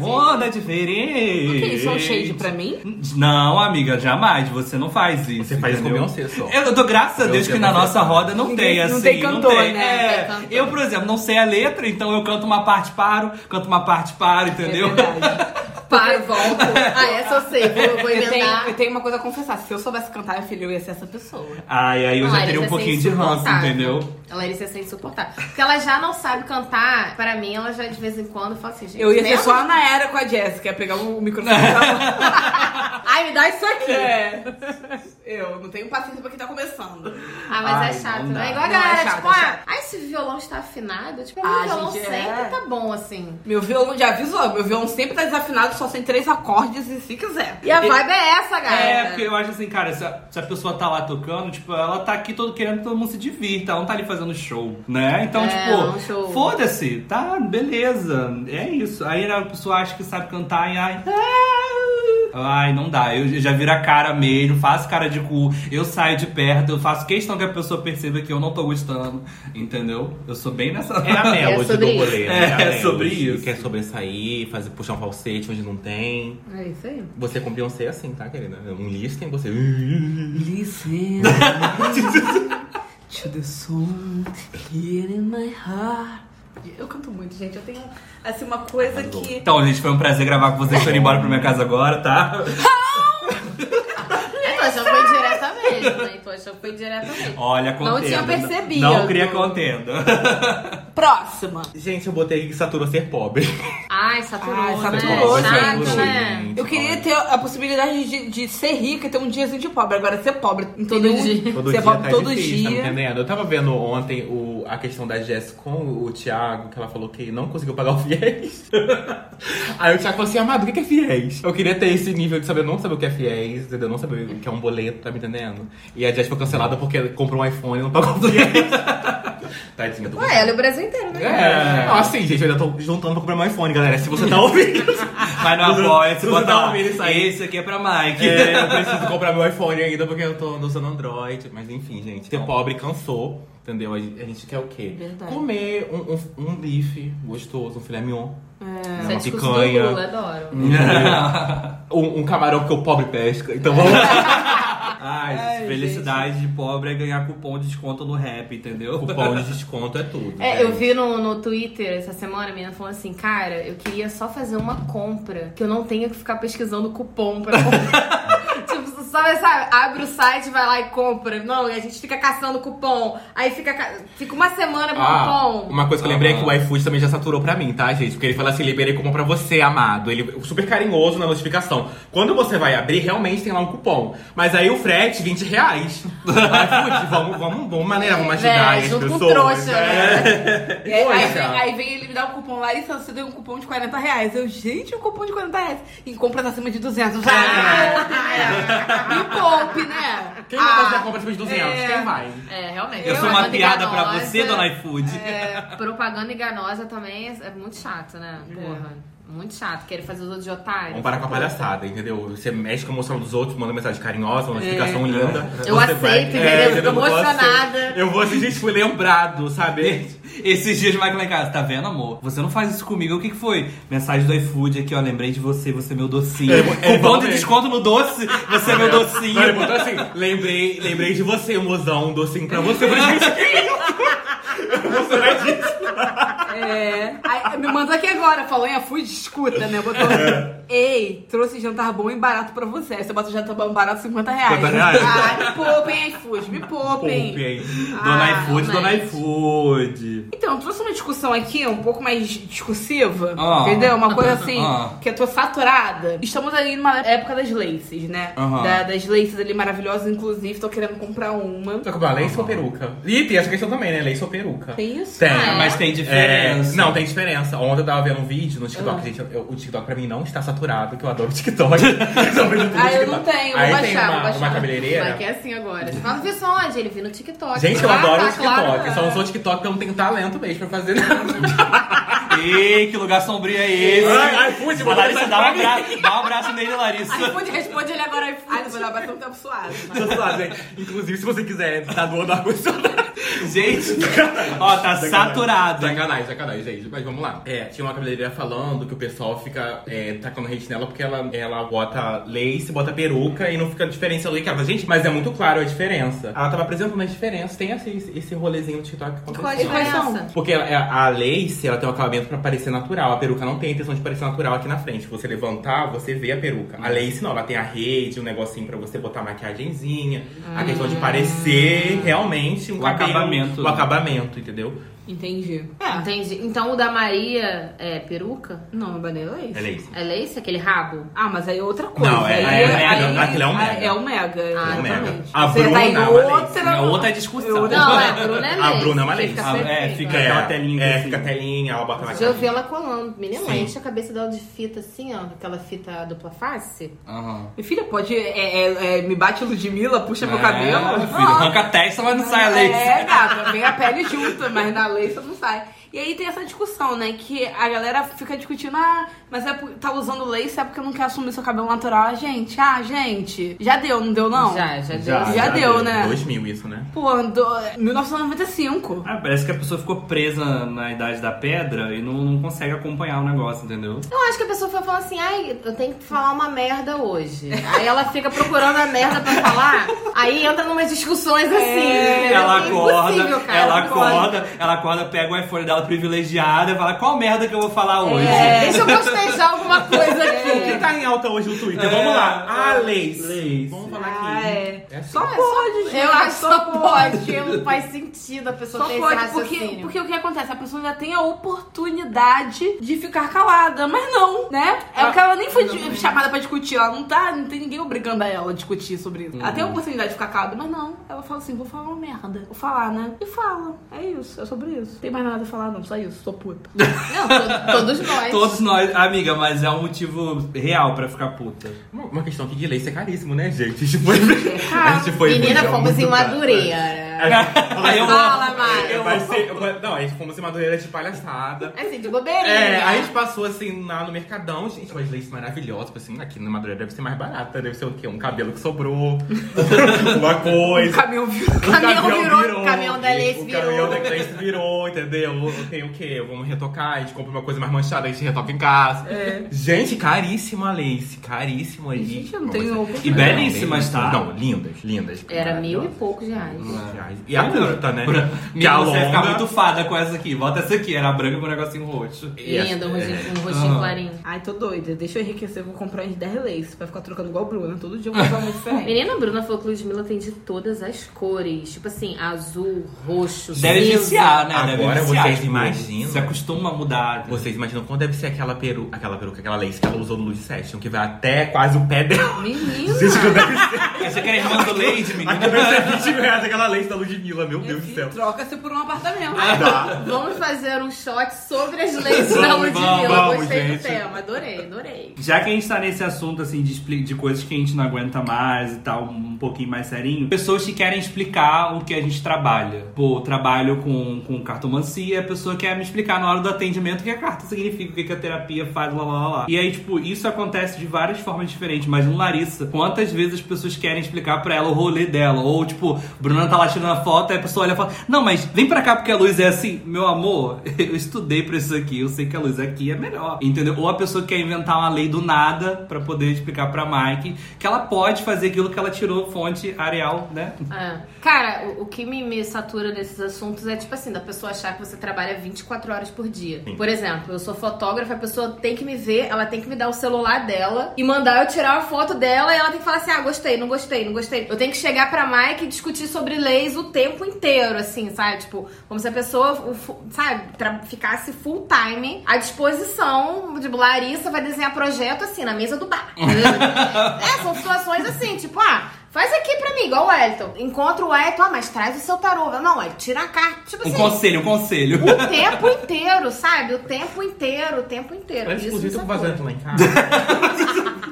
Speaker 1: oh, onda diferente.
Speaker 4: O que isso é um shade pra mim?
Speaker 1: Não, amiga, jamais. Você não faz isso.
Speaker 3: Você faz isso com
Speaker 1: entendeu?
Speaker 3: Beyoncé só.
Speaker 1: Eu, eu tô, graças a
Speaker 3: Eu
Speaker 1: Deus que na
Speaker 3: você.
Speaker 1: nossa roda não
Speaker 4: Ninguém-
Speaker 1: tem,
Speaker 4: não
Speaker 1: assim.
Speaker 4: tem cantor,
Speaker 1: tem.
Speaker 4: né?
Speaker 1: É,
Speaker 2: Não tem cantor.
Speaker 1: eu, por exemplo, não sei a letra, então eu canto uma parte, paro, canto uma parte, paro, entendeu?
Speaker 4: É.
Speaker 2: Para, volto. Ah, essa eu sei, vou, vou
Speaker 4: Eu tenho,
Speaker 2: inventar.
Speaker 4: eu tenho uma coisa a confessar. Se eu soubesse cantar, meu filho, eu ia ser essa pessoa.
Speaker 1: Ai, aí eu já teria um pouquinho
Speaker 2: é
Speaker 1: de ranço, entendeu?
Speaker 2: A Larissa é insuportável. Porque ela já não sabe cantar. Pra mim, ela já de vez em quando fala assim, gente.
Speaker 4: Eu ia ser
Speaker 2: mesmo?
Speaker 4: só a Naera com a Jéssica, ia pegar o microfone.
Speaker 2: Ai, me dá isso aqui.
Speaker 4: É. Eu não tenho paciência pra quem tá começando.
Speaker 2: Ah, mas
Speaker 1: Ai,
Speaker 2: é chato,
Speaker 1: não dá.
Speaker 2: né? Igual a
Speaker 4: Não, é
Speaker 2: galera,
Speaker 4: chato,
Speaker 2: tipo,
Speaker 4: é
Speaker 2: ah,
Speaker 4: chato.
Speaker 2: ah, esse violão está afinado. Tipo,
Speaker 4: Ah,
Speaker 2: meu violão
Speaker 4: gente,
Speaker 2: sempre
Speaker 4: é.
Speaker 2: tá bom, assim.
Speaker 4: Meu violão, já avisou, meu violão sempre tá desafinado, só tem três acordes e se quiser.
Speaker 2: E a vibe é essa, galera.
Speaker 1: É, porque eu acho assim, cara, se a, se a pessoa tá lá tocando, tipo, ela tá aqui todo, querendo que todo mundo se divirta, ela não tá ali fazendo show, né? Então,
Speaker 2: É, um
Speaker 1: tipo,
Speaker 2: show.
Speaker 1: foda-se, tá, beleza, é isso. Aí a pessoa acha que sabe cantar e ai. Ai, não dá. Eu já viro a cara mesmo, faço cara de cu, eu saio de perto, eu faço questão que a pessoa perceba que eu não tô gostando, entendeu? Eu sou bem nessa.
Speaker 3: É a melody
Speaker 2: sobre
Speaker 3: do rolê, né?
Speaker 1: É,
Speaker 3: melody,
Speaker 1: sobre isso.
Speaker 3: Quer sobressair, fazer, puxar um falsete onde não tem.
Speaker 2: É isso aí.
Speaker 3: Você com Beyoncé é assim, tá, querida? Um listening, você...
Speaker 4: Listen to the song here in my heart. Eu canto muito, gente. Eu tenho, assim, uma coisa que...
Speaker 1: Então, gente, foi um prazer gravar com vocês. Estou indo embora pra minha casa agora, tá?
Speaker 2: Então, já foi direta mesmo, né? Então, foi diretamente.
Speaker 1: Olha,
Speaker 2: Não
Speaker 1: contenda.
Speaker 2: tinha percebido.
Speaker 1: Não cria contenda.
Speaker 4: Próxima.
Speaker 3: Gente, eu botei que saturou ser pobre.
Speaker 2: Ai, saturou,
Speaker 4: Ai,
Speaker 2: né?
Speaker 4: saturou,
Speaker 2: Chato,
Speaker 4: gente.
Speaker 2: né?
Speaker 4: Eu queria ter a possibilidade de, de ser rica e ter um diazinho de pobre. Agora, ser pobre em
Speaker 2: Todo
Speaker 4: nenhum-
Speaker 2: dia.
Speaker 3: Todo
Speaker 4: ser
Speaker 3: dia
Speaker 4: pobre
Speaker 3: tá
Speaker 4: todo
Speaker 3: difícil, tá me
Speaker 4: dia.
Speaker 3: entendendo? Eu tava vendo ontem o, a questão da Jess com o Thiago, que ela falou que não conseguiu pagar o fiéis. Aí o Thiago falou assim, amado, o que que é fiéis? Eu queria ter esse nível de saber, não saber o que é fiéis, entendeu? Não saber o que é um boleto, tá me entendendo? E a Jess foi cancelada porque comprou um iPhone e não pagou o fiéis. Tadinha do
Speaker 2: Ué, ela e o Brasil inteiro, né?
Speaker 3: É. Ah, sim, gente, eu ainda tô juntando pra comprar meu iPhone, galera. Se você tá ouvindo.
Speaker 1: Vai no apoia, se
Speaker 3: Você tá ouvindo isso aí?
Speaker 1: Esse aqui é pra Mike.
Speaker 3: É, eu preciso comprar meu iPhone ainda porque eu tô usando Android. Mas enfim, gente. Ser pobre cansou, entendeu? A gente quer o quê?
Speaker 4: Verdade.
Speaker 3: Comer um, um, um bife gostoso, um filé mignon. Uma
Speaker 2: é do
Speaker 3: picanha.
Speaker 2: Lula, adoro.
Speaker 3: Um, um camarão que o pobre pesca. Então vamos lá.
Speaker 1: Ai,
Speaker 4: Ai,
Speaker 1: felicidade de pobre é ganhar cupom de desconto no rap, entendeu?
Speaker 3: Cupom de desconto é tudo.
Speaker 2: É, eu
Speaker 3: gente.
Speaker 2: vi no, no Twitter essa semana a menina falando assim, cara, eu queria só fazer uma compra, que eu não tenha que ficar pesquisando cupom pra comprar. só sabe, abre o site, vai lá e compra. Não, e a gente fica caçando cupom. Aí fica, ca- fica uma semana com
Speaker 3: Ah,
Speaker 2: cupom.
Speaker 3: uma coisa que eu lembrei é que o
Speaker 1: Aham.
Speaker 3: iFood também já saturou pra mim, tá, gente? Porque ele fala assim, liberei cupom pra você, amado. Ele super carinhoso na notificação. Quando você vai abrir, realmente tem lá um cupom. Mas aí o frete, 20 reais. iFood, vamos, vamos, vamos maneira, vamos ajudar
Speaker 2: É,
Speaker 3: as
Speaker 2: junto com
Speaker 3: pessoas.
Speaker 2: trouxa,
Speaker 3: é.
Speaker 2: né?
Speaker 4: E aí, vem, aí vem ele me dar um cupom lá e você deu um cupom de 40 reais. Eu, gente, um cupom de 40 reais. E compras acima de 200. Ah, me poupe, né?
Speaker 3: Quem vai fazer a
Speaker 4: Ah,
Speaker 3: compra de 200?
Speaker 4: é.
Speaker 3: Quem vai?
Speaker 2: É, realmente.
Speaker 1: Eu sou uma piada pra
Speaker 2: enganosa.
Speaker 1: você, dona iFood.
Speaker 2: É, propaganda enganosa também é, é muito chato, né? Porra. Muito chato. Querer fazer os outros de otário.
Speaker 3: Vamos parar com a palhaçada, entendeu? Você mexe com a emoção dos outros, manda mensagem carinhosa, uma notificação linda.
Speaker 2: Eu
Speaker 3: Você
Speaker 2: aceito,
Speaker 3: vai-
Speaker 2: entendeu?
Speaker 3: É,
Speaker 2: Eu
Speaker 3: vou
Speaker 2: emocionada.
Speaker 3: Eu vou assim, gente, fui lembrado, sabe?
Speaker 1: Esses dias vai lá em casa, tá vendo, amor? Você não faz isso comigo. O que, que foi? Mensagem do iFood aqui, ó. Lembrei de você, você é meu docinho.
Speaker 3: É, é
Speaker 1: Cupom de desconto no doce, você é meu
Speaker 3: Não, ele
Speaker 1: docinho.
Speaker 3: botou assim, lembrei, lembrei de você, mozão, um docinho pra você. Eu falei, gente, que isso? Emocionadíssimo.
Speaker 4: É. Aí, me mandou aqui agora, falou em iFood, escuta, né? Botou. Ei, trouxe jantar bom e barato pra você. Aí você bota jantar bom e barato 50 reais.
Speaker 3: 50 reais.
Speaker 4: Ah, me poupem, iFood, me poupem.
Speaker 3: Poupe aí.
Speaker 1: Dona
Speaker 4: Ah,
Speaker 1: iFood, dona iFood.
Speaker 4: Então, eu trouxe uma discussão aqui um pouco mais discursiva,
Speaker 1: Ah.
Speaker 4: entendeu? Uma coisa assim,
Speaker 1: Ah.
Speaker 4: que eu tô saturada. Estamos aí numa época das laces, né?
Speaker 1: Aham.
Speaker 4: Da- das laces ali maravilhosas, inclusive, tô querendo comprar uma.
Speaker 3: Tá com uma lace ou peruca? E tem essa questão também, né? Lace ou peruca?
Speaker 4: Tem isso?
Speaker 3: Tem.
Speaker 2: É?
Speaker 1: Mas tem
Speaker 3: É,
Speaker 1: diferença.
Speaker 3: não, tem diferença. Ontem eu tava vendo um vídeo no TikTok,
Speaker 4: Ah.
Speaker 3: gente. eu- o TikTok pra mim não está saturado, que eu adoro TikTok. Eu
Speaker 4: Ah, eu
Speaker 3: TikTok.
Speaker 4: não tenho, vou
Speaker 3: Aí
Speaker 4: baixar,
Speaker 3: tem
Speaker 4: vou
Speaker 3: uma,
Speaker 4: baixar.
Speaker 3: uma
Speaker 2: Vai
Speaker 3: cabeleireira.
Speaker 2: que é assim agora. Você fala, viu só onde? Ele viu no TikTok.
Speaker 3: Gente, eu
Speaker 2: Ah,
Speaker 3: adoro
Speaker 2: tá,
Speaker 3: o TikTok.
Speaker 2: claro.
Speaker 3: Eu só não sou TikTok porque eu não tenho talento mesmo pra fazer nada.
Speaker 1: Ei, que lugar sombrio é esse?
Speaker 3: Ai, ai, iFood,
Speaker 1: A
Speaker 3: manda
Speaker 1: Larissa, dá um, abraço, dá um abraço nele, Larissa.
Speaker 2: iFood responde ele agora iFood.
Speaker 4: Ai, vai dar bastante tempo suave.
Speaker 3: Tô suave, hein? Inclusive, se você quiser tá doando ar-condicionado.
Speaker 1: Gente, ó, tá saturado.
Speaker 3: Sacanagem, sacanagem, gente. Mas vamos lá. É, tinha uma cabeleireira falando que o pessoal fica é, tacando hate nela porque ela, ela bota lace, bota peruca e não fica diferença do que ela. Gente, mas é muito claro a diferença. Ela tava apresentando as diferenças. Tem esse, esse, rolezinho no TikTok que
Speaker 2: Qual a
Speaker 3: aconteceu.
Speaker 2: diferença?
Speaker 3: Porque a, a lace, ela tem um acabamento pra parecer natural. A peruca não tem a intenção de parecer natural aqui na frente. Você levantar, você vê a peruca. A lace não, ela tem a rede, um negocinho pra você botar maquiagemzinha. A questão de parecer realmente um
Speaker 1: O
Speaker 3: cabelo-
Speaker 1: acabamento.
Speaker 3: O acabamento, entendeu?
Speaker 4: Entendi. É.
Speaker 2: Entendi. Então o da Maria é peruca?
Speaker 4: Não, não banei lace.
Speaker 3: É lace.
Speaker 2: É lace? Aquele rabo?
Speaker 4: Ah, mas aí é outra coisa.
Speaker 3: Não, é-
Speaker 4: Aí-
Speaker 3: é mega.
Speaker 4: aí-
Speaker 3: Aquilo é um mega.
Speaker 4: É o mega,
Speaker 2: Ah,
Speaker 3: É mega.
Speaker 4: exatamente.
Speaker 3: A
Speaker 4: Você tá
Speaker 3: Bruna
Speaker 4: em
Speaker 3: é uma lace.
Speaker 4: outra...
Speaker 1: É outra discussão.
Speaker 4: outra-
Speaker 2: Não, é, a Bruna é
Speaker 3: A
Speaker 2: lace.
Speaker 3: Bruna é uma lace.
Speaker 2: Fica
Speaker 1: Ah, é, fica- aquela telinha
Speaker 3: É,
Speaker 1: assim.
Speaker 3: fica a telinha, ela bota na
Speaker 2: Já ouvi ela colando. Menina, ela enche a cabeça dela de fita assim, ó. Aquela fita dupla face.
Speaker 1: Aham.
Speaker 4: Minha filha, pode... É, é, é, me bate Ludmilla, puxa meu
Speaker 1: É,
Speaker 4: cabelo.
Speaker 1: filho,
Speaker 4: Ah,
Speaker 1: arranca a testa, mas não sai a lace.
Speaker 4: É, gata, vem a pele junto, mas na lace não sai. E aí tem essa discussão, né? Que a galera fica discutindo, ah, mas é por, tá usando lace é porque não quer assumir seu cabelo natural. Ah, gente, ah, gente, já deu, não deu não?
Speaker 2: Já, já deu.
Speaker 3: Já,
Speaker 4: Já deu, né?
Speaker 3: 2000 isso, né?
Speaker 4: Pô, do, 1995.
Speaker 1: Ah, parece que a pessoa ficou presa na idade da pedra e não, não consegue acompanhar o negócio, entendeu?
Speaker 2: Eu acho que a pessoa foi falando assim, ai, eu tenho que falar uma merda hoje. Aí ela fica procurando a merda pra falar, aí entra numas discussões assim. entendeu?
Speaker 1: Ela
Speaker 2: É
Speaker 1: acorda,
Speaker 2: cara,
Speaker 1: ela acorda, ela acorda, pega o iPhone dela privilegiada e fala, qual merda que eu vou falar hoje?
Speaker 2: É, deixa eu bostejar alguma coisa
Speaker 3: O que
Speaker 2: aqui.
Speaker 3: tá em alta hoje no Twitter?
Speaker 1: É.
Speaker 3: Vamos lá. Ah, lace.
Speaker 1: Lace.
Speaker 3: Vamos falar aqui.
Speaker 4: Ah, é.
Speaker 3: É assim.
Speaker 4: Só pode, gente.
Speaker 2: Eu acho que só pode, não faz sentido a pessoa
Speaker 4: Só
Speaker 2: ter
Speaker 4: pode,
Speaker 2: esse
Speaker 4: porque,
Speaker 2: raciocínio.
Speaker 4: porque o que acontece? A pessoa já tem a oportunidade de ficar calada, mas não, né? É porque ela nem foi de- chamada pra discutir, ela não tá, não tem ninguém obrigando ela a discutir sobre isso. Ela tem a oportunidade de ficar calada, mas não. Ela fala assim, vou falar uma merda. Vou falar, né? E fala. É isso, é sobre isso. Não tem mais nada a falar, não, só isso, sou puta.
Speaker 2: Não, to- todos nós.
Speaker 1: Todos nós, amiga, mas é um motivo real pra ficar puta.
Speaker 3: Uma, questão aqui de lace é caríssimo, né, gente? A gente foi,
Speaker 2: Menina, fomos em. Madureira.
Speaker 1: Eu
Speaker 2: Fala,
Speaker 1: amo.
Speaker 2: Mário.
Speaker 3: Eu vai ser, eu não, a gente fomos em Madureira de palhaçada.
Speaker 2: Assim, de bobeirinha.
Speaker 3: É, a gente passou assim lá no Mercadão, gente, umas leis maravilhosas, tipo assim, aqui na Madureira deve ser mais barata, deve ser o quê? Um cabelo que sobrou, uma
Speaker 4: O
Speaker 3: coisa.
Speaker 4: caminhão virou.
Speaker 3: O
Speaker 2: Caminhão virou, caminhão da
Speaker 3: o
Speaker 2: virou.
Speaker 3: caminhão da Lace virou, entendeu? Tem o quê? Vamos retocar, a gente compra uma coisa mais manchada, a gente retoca em casa.
Speaker 4: É.
Speaker 3: Gente, caríssima a Lace, caríssima aí.
Speaker 4: Gente, eu não tenho.
Speaker 1: E belíssimas, tá?
Speaker 3: Não, lindas, lindas.
Speaker 2: Era mil e poucos reais.
Speaker 3: E a curta, né?
Speaker 1: Bra-
Speaker 3: Que
Speaker 1: Minha,
Speaker 3: a
Speaker 1: você vai ficar
Speaker 3: longa-
Speaker 1: muito fada com essa aqui. Bota essa aqui, era a branca com o negocinho roxo.
Speaker 3: E essa-
Speaker 2: Linda, um rostinho,
Speaker 3: é.
Speaker 2: um rostinho
Speaker 1: Ah.
Speaker 2: clarinho.
Speaker 4: Ai, tô doida. Deixa eu enriquecer, vou comprar uns 10 lace pra ficar trocando igual a Bruna. Todo dia eu vou usar uma diferente.
Speaker 2: Menina Bruna falou que Ludmilla tem de todas as cores. Tipo assim, azul, roxo,
Speaker 1: Deve
Speaker 2: cinza.
Speaker 1: viciar, né? Deve
Speaker 3: Agora
Speaker 1: viciar,
Speaker 3: vocês
Speaker 1: tipo,
Speaker 3: imaginam.
Speaker 1: Se acostuma a mudar.
Speaker 3: Vocês imaginam quando deve ser aquela peru, aquela peruca, aquela lace que ela usou no Luz Session, que vai até quase o pé dela.
Speaker 4: Menina!
Speaker 3: Gente, que deve ser.
Speaker 1: Você quer irmã do Lady, menina?
Speaker 3: Aqui deve ser 20 reais aquela lace da Ludmilla, meu Deus do céu.
Speaker 4: Troca-se por um apartamento.
Speaker 3: Dá.
Speaker 2: Vamos fazer um shot sobre as leis da
Speaker 1: Vamos,
Speaker 2: Ludmilla.
Speaker 1: vamos,
Speaker 2: Gostei
Speaker 1: gente.
Speaker 2: do tema, adorei, adorei.
Speaker 1: Já que a gente tá nesse assunto, assim, de, expli- de coisas que a gente não aguenta mais e tal, um pouquinho mais serinho, pessoas que querem explicar o que a gente trabalha. Pô, trabalho com, com cartomancia, a pessoa quer me explicar na hora do atendimento o que a carta significa, o que a terapia faz, lá, lá, lá, lá. E aí, tipo, isso acontece de várias formas diferentes. Mas no Larissa, quantas vezes as pessoas querem explicar pra ela o rolê dela? Ou, tipo, Bruna tá lá tirando a foto, aí a pessoa olha e fala, não, mas vem pra cá porque a luz é assim. Meu amor, eu estudei pra isso aqui, eu sei que a luz aqui é melhor. Entendeu? Ou a pessoa quer inventar uma lei do nada pra poder explicar pra Mike que ela pode fazer aquilo que ela tirou fonte areal, né?
Speaker 2: É. Cara, o, o que me, me satura nesses assuntos é tipo assim, da pessoa achar que você trabalha 24 horas por dia.
Speaker 3: Sim.
Speaker 2: Por exemplo, eu sou fotógrafa, a pessoa tem que me ver, ela tem que me dar o celular dela e mandar eu tirar uma foto dela e ela tem que falar assim: ah, gostei, não gostei, não gostei. Eu tenho que chegar pra Mike e discutir sobre leis o tempo inteiro, assim, sabe? Tipo, como se a pessoa, sabe, ficasse full time à disposição. Tipo, Larissa vai desenhar projeto assim, na mesa do bar. é, são situações assim, tipo, ah. Faz aqui pra mim, igual o Elton. Encontra o Elton, ah, mas traz o seu tarô. Não, é tira a carta. Tipo
Speaker 1: Um
Speaker 2: assim,
Speaker 1: conselho, um conselho.
Speaker 2: o tempo inteiro, sabe? O tempo inteiro, o tempo inteiro.
Speaker 3: Mas,
Speaker 2: Isso
Speaker 3: inclusive, tô com vazante lá em casa.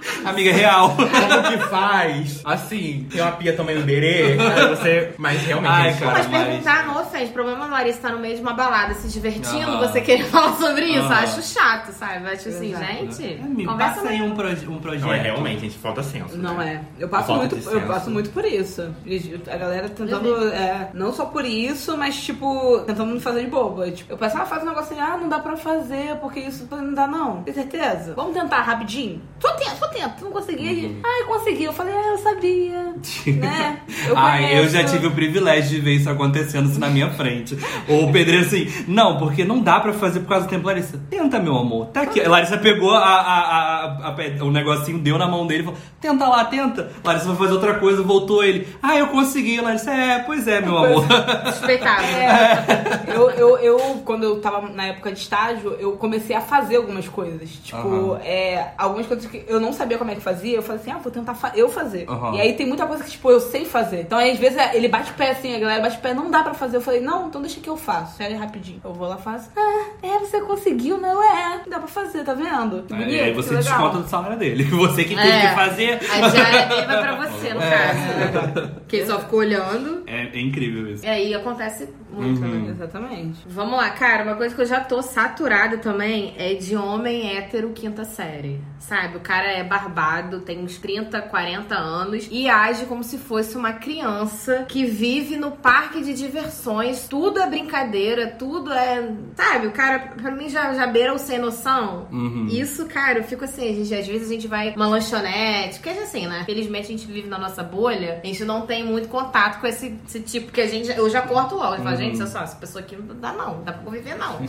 Speaker 1: Amiga real.
Speaker 3: Como que faz? Assim, tem uma pia também no berê, aí você... Mas realmente...
Speaker 1: Ai,
Speaker 3: gente,
Speaker 1: cara.
Speaker 2: Mas
Speaker 1: mas-
Speaker 2: perguntar não ofende. O problema é a Larissa tá no meio de uma balada se divertindo, você querer falar sobre isso.
Speaker 1: Aham.
Speaker 2: Acho chato, sabe? Acho assim,
Speaker 4: Exato.
Speaker 2: gente.
Speaker 1: Me
Speaker 2: conversa
Speaker 1: passa aí um, proje- um projeto.
Speaker 3: Não, é realmente, gente, falta senso.
Speaker 4: Não
Speaker 3: né?
Speaker 4: é. Eu passo muito, eu
Speaker 3: senso.
Speaker 4: passo muito por isso. A galera tentando, é, não só por isso, mas tipo, tentando me fazer de boba. Tipo, eu penso, ah, faz um negócio assim, ah, não dá pra fazer, porque isso não dá não. Tem certeza? Vamos tentar rapidinho? Só tenta, só tenta. Não consegui. Ah, eu consegui. Eu falei, ah, eu sabia. né? Eu
Speaker 1: Ai, eu já tive o privilégio de ver isso acontecendo assim, na minha frente. Ou o pedreiro assim, não, porque não dá pra fazer por causa do tempo. Larissa, tenta, meu amor. Tá aqui. Larissa pegou a, a, a- a o negocinho, deu na mão dele e falou, tenta lá, tenta. Larissa foi fazer outra coisa, voltou ele. Ah, eu consegui. Larissa, é, pois é, meu amor.
Speaker 2: Suspeitável.
Speaker 4: É, eu, eu, eu, quando eu tava na época de estágio, eu comecei a fazer algumas coisas. Tipo,
Speaker 1: Aham.
Speaker 4: é, algumas coisas que eu não sabia como é que fazia, eu falei assim, ah, vou tentar fa- eu fazer.
Speaker 1: Aham.
Speaker 4: E aí tem muita coisa que, tipo, eu sei fazer. Então, aí, às vezes, é, ele bate pé assim, a galera bate pé, não dá pra fazer. Eu falei, não, então deixa que eu faço. Sério, rapidinho. Eu vou lá, faço. Ah, é, você conseguiu, né? Eu, É, dá pra fazer, tá vendo? Que bonito,
Speaker 1: E aí você desconta do salário dele. Você que teve
Speaker 2: É.
Speaker 1: que fazer.
Speaker 2: A diária dele vai pra você, no caso. Que ele só ficou olhando.
Speaker 1: É, é incrível isso.
Speaker 2: E aí acontece muito,
Speaker 1: Uhum.
Speaker 2: né?
Speaker 4: Exatamente.
Speaker 2: Vamos lá, cara, uma coisa que eu já tô saturada também é de homem hétero quinta série. Sabe? O cara é barbado, tem uns 30, 40 anos e age como se fosse uma criança que vive no parque de diversões. Tudo é brincadeira, tudo é. Sabe? O cara, pra mim, já, já beira o sem noção.
Speaker 1: Uhum.
Speaker 2: Isso, cara, eu fico assim, gente, às vezes a gente vai numa lanchonete, porque é assim, né? Felizmente a gente vive na nossa bolha, a gente não tem muito contato com esse, esse tipo, que a gente. Eu já corto logo. Eu falo, gente, olha só, essa pessoa aqui não dá, não, não dá pra conviver, não.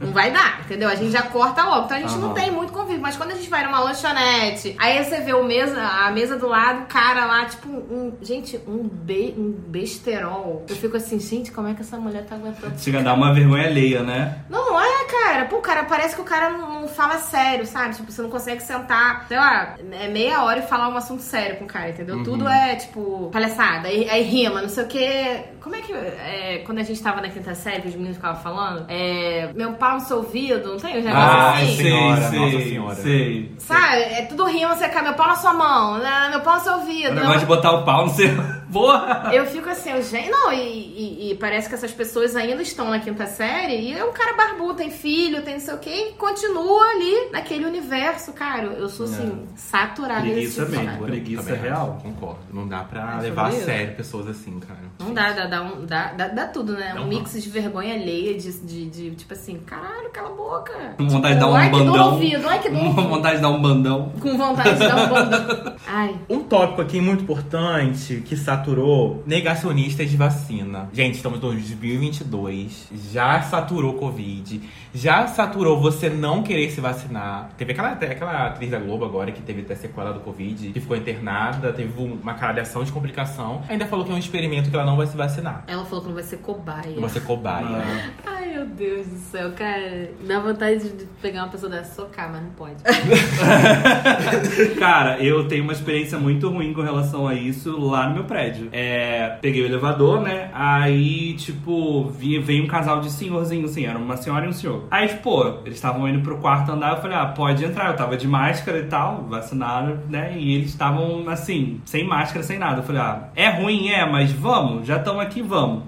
Speaker 2: não vai dar, entendeu? A gente já corta logo. Então a gente não
Speaker 1: Aham.
Speaker 2: tem muito convívio. Mas quando a gente vai numa lanchonete, aí você vê o mesa, a mesa do lado, o cara lá, tipo, um. Gente, um, be, um besterol. Eu fico assim, gente, como é que essa mulher tá aguentando?
Speaker 1: Chega a dar uma vergonha alheia, né?
Speaker 2: Não, é, cara. Pô, cara, parece que o cara não, não fala sério, sabe? Tipo, você não consegue sentar, sei lá, é meia hora e falar um assunto sério com o cara, entendeu? Tudo é, tipo, palhaçada. Aí, aí rima, não sei o quê. Como é que. é, quando a gente tava na quinta série, que os meninos ficavam falando, é. Meu pau no seu ouvido, não tem um negócio
Speaker 1: Ah,
Speaker 2: assim?
Speaker 1: sei,
Speaker 3: Senhora,
Speaker 1: sei,
Speaker 3: Nossa Senhora.
Speaker 1: sei.
Speaker 2: Sabe? É tudo rima, você cai meu pau na sua mão, né? meu pau no seu ouvido.
Speaker 1: O
Speaker 2: meu-
Speaker 1: negócio de botar o pau no seu. Porra!
Speaker 2: Eu fico assim, eu, gente, não, e, e- e parece que essas pessoas ainda estão na quinta série e é um cara barbudo, tem filho, tem não sei o quê, e continua ali naquele universo, cara. Eu sou assim, saturada desse
Speaker 1: Preguiça
Speaker 2: tipo de
Speaker 1: mesmo.
Speaker 2: cara.
Speaker 1: Preguiça real.
Speaker 3: Concordo. Não dá pra
Speaker 4: É
Speaker 3: levar a sério pessoas assim, cara.
Speaker 2: Não dá, dá, dá, um- dá, dá, dá tudo, né?
Speaker 3: Dá
Speaker 2: um
Speaker 3: um
Speaker 2: mix de vergonha alheia, de, de, de, tipo assim, caralho, cala a boca.
Speaker 1: Com vontade de dar um
Speaker 2: ai, que dor
Speaker 1: bandão.
Speaker 2: ouvido, ai, que dor
Speaker 1: Com vontade de dar um bandão.
Speaker 2: Com vontade de dar um bandão. Ai,
Speaker 3: Um tópico aqui muito importante que saturou negacionistas de vacina. Gente, estamos em 2022. Já saturou Covid. Já saturou você não querer se vacinar. Teve aquela, aquela atriz da Globo agora que teve até sequela do Covid, que ficou internada, teve uma caralhação de complicação. Ainda falou que é um experimento que ela não vai se vacinar.
Speaker 2: ela falou que não vai ser cobaia.
Speaker 3: Não vai ser cobaia.
Speaker 2: Meu Deus do céu, cara. Dá vontade de pegar uma pessoa dessa socar, mas não pode.
Speaker 1: Cara, eu tenho uma experiência muito ruim com relação a isso lá no meu prédio. É, peguei o elevador, né? Aí, tipo, vi, veio um casal de senhorzinho, assim, era uma senhora e um senhor. Aí, tipo, eles estavam indo pro quarto andar, eu falei, ah, pode entrar. Eu tava de máscara e tal, vacinaram, né? E eles estavam, assim, sem máscara, sem nada. Eu falei, ah, é ruim, é, mas vamos, já estamos aqui, vamos.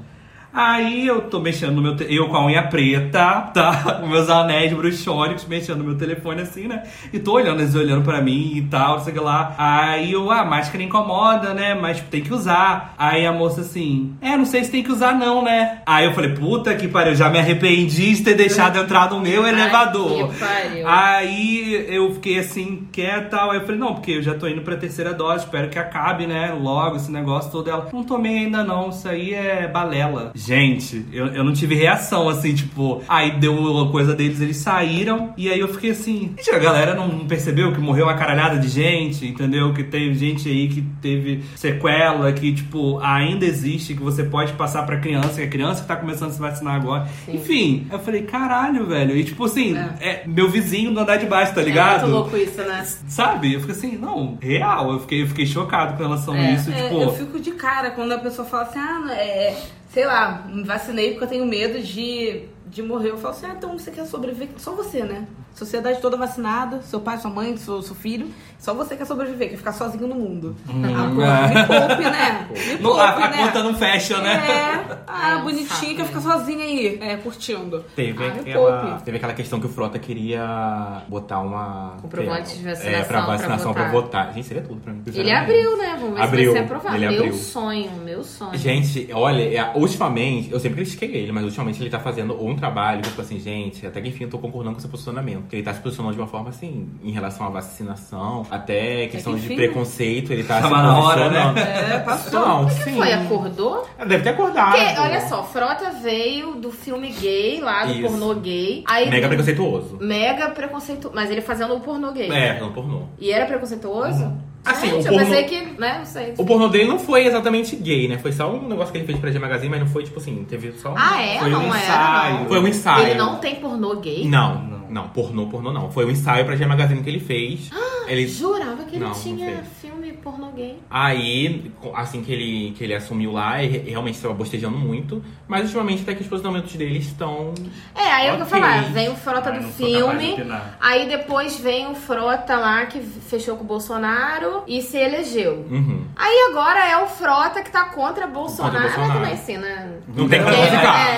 Speaker 1: Aí eu tô mexendo no meu. Te... Eu com a unha preta, tá? Com meus anéis bruxônicos, mexendo no meu telefone assim, né? E tô olhando, eles olhando pra mim e tal, sei lá. Aí eu, ah, máscara incomoda, né? Mas tem que usar. Aí a moça assim, é, não sei se tem que usar não, né? Aí eu falei, puta que pariu, já me arrependi de ter deixado entrar no meu elevador.
Speaker 2: que pariu.
Speaker 1: Aí eu fiquei assim, quieta tal. Aí eu falei, não, porque eu já tô indo pra terceira dose, espero que acabe, né? Logo esse negócio todo. Ela, não tomei ainda não, isso aí é balela. Gente, eu, eu não tive reação, assim, tipo, aí deu a coisa deles, eles saíram, e aí eu fiquei assim, gente, a galera não percebeu que morreu uma caralhada de gente, entendeu? Que teve gente aí que teve sequela, que, tipo, ainda existe, que você pode passar pra criança, que a criança que tá começando a se vacinar agora.
Speaker 2: Sim.
Speaker 1: Enfim, eu falei, caralho, velho. E tipo assim, é. meu vizinho do andar de baixo, tá ligado?
Speaker 2: É muito louco isso, né?
Speaker 1: Sabe? Eu fiquei assim, não, real. Eu fiquei, eu fiquei chocado com relação a
Speaker 2: É,
Speaker 1: isso.
Speaker 4: É,
Speaker 1: tipo,
Speaker 4: eu fico de cara quando a pessoa fala assim, ah, é, sei lá, me vacinei porque eu tenho medo de, de morrer. Eu falo assim, ah, então você quer sobreviver, só você, né? Sociedade toda vacinada, seu pai, sua mãe, seu, seu filho, só você quer sobreviver, quer ficar sozinho no mundo. ah, pô,
Speaker 1: é.
Speaker 4: me poupe, né? Me
Speaker 1: não,
Speaker 4: poupe,
Speaker 1: a, a
Speaker 4: né?
Speaker 1: conta não fecha, né?
Speaker 4: É, ah,
Speaker 2: É
Speaker 4: bonitinho, quer
Speaker 2: né?
Speaker 4: ficar sozinha aí, é, curtindo.
Speaker 3: Teve,
Speaker 4: Ah,
Speaker 3: aquela, teve aquela questão que o Frota queria botar uma.
Speaker 2: Comprovante de
Speaker 3: É,
Speaker 2: vacinação
Speaker 3: pra
Speaker 2: pra
Speaker 3: vacinação pra
Speaker 2: votar.
Speaker 3: votar. Gente, seria tudo pra mim.
Speaker 2: Ele abriu, né? Vamos ver
Speaker 3: Abriu,
Speaker 2: se vai ser aprovado.
Speaker 3: ele
Speaker 2: meu
Speaker 3: abriu.
Speaker 2: sonho, meu sonho.
Speaker 3: Gente, olha, é, ultimamente, eu sempre critiquei ele, mas ultimamente ele tá fazendo um trabalho, tipo assim, gente, até que enfim eu tô concordando com esse posicionamento. Ele tá se posicionando de uma forma assim, em relação à vacinação, até questão
Speaker 4: que
Speaker 3: de preconceito, ele tá
Speaker 1: Tava
Speaker 3: se
Speaker 1: na hora,
Speaker 3: posicionando.
Speaker 4: É, passou.
Speaker 3: Não,
Speaker 2: O que foi? Acordou?
Speaker 3: Deve ter acordado.
Speaker 2: Porque, olha só, Frota veio do filme gay, lá do
Speaker 3: Isso.
Speaker 2: pornô gay. Aí
Speaker 3: Mega preconceituoso.
Speaker 2: Mega preconceituoso. Mas ele fazendo o pornô gay.
Speaker 3: É, não pornô.
Speaker 2: E era preconceituoso?
Speaker 3: Assim,
Speaker 2: Gente,
Speaker 3: o
Speaker 2: eu
Speaker 3: pornô-
Speaker 2: pensei que, né, não sei.
Speaker 3: O pornô dele não foi exatamente gay, né? Foi só um negócio que ele fez pra G Magazine, mas não foi, tipo assim, teve só um...
Speaker 2: Ah, é?
Speaker 1: Foi um
Speaker 2: não era,
Speaker 1: ensaio.
Speaker 2: não.
Speaker 3: Foi um ensaio.
Speaker 2: Ele não tem pornô gay?
Speaker 3: Não,
Speaker 1: Não.
Speaker 3: não, pornô, pornô não. Foi um ensaio pra G Magazine que ele fez. ele
Speaker 2: Jurava que ele
Speaker 3: Não, não
Speaker 2: tinha
Speaker 3: fez.
Speaker 2: filme pornô gay.
Speaker 3: Aí, assim que ele, que ele assumiu lá, ele realmente estava bostejando muito. Mas ultimamente até que os posicionamentos dele estão.
Speaker 2: É, aí é o que eu falar. Vem o Frota
Speaker 1: Ai,
Speaker 2: do
Speaker 1: não de
Speaker 2: filme.
Speaker 1: opinar.
Speaker 2: Aí depois vem o Frota lá que fechou com o Bolsonaro e se elegeu.
Speaker 3: Uhum.
Speaker 2: Aí agora é o Frota que tá contra Bolsonaro.
Speaker 3: Contra Bolsonaro.
Speaker 2: Mas também sim, né?
Speaker 3: Não tem como
Speaker 2: É,
Speaker 3: ficar.
Speaker 2: é,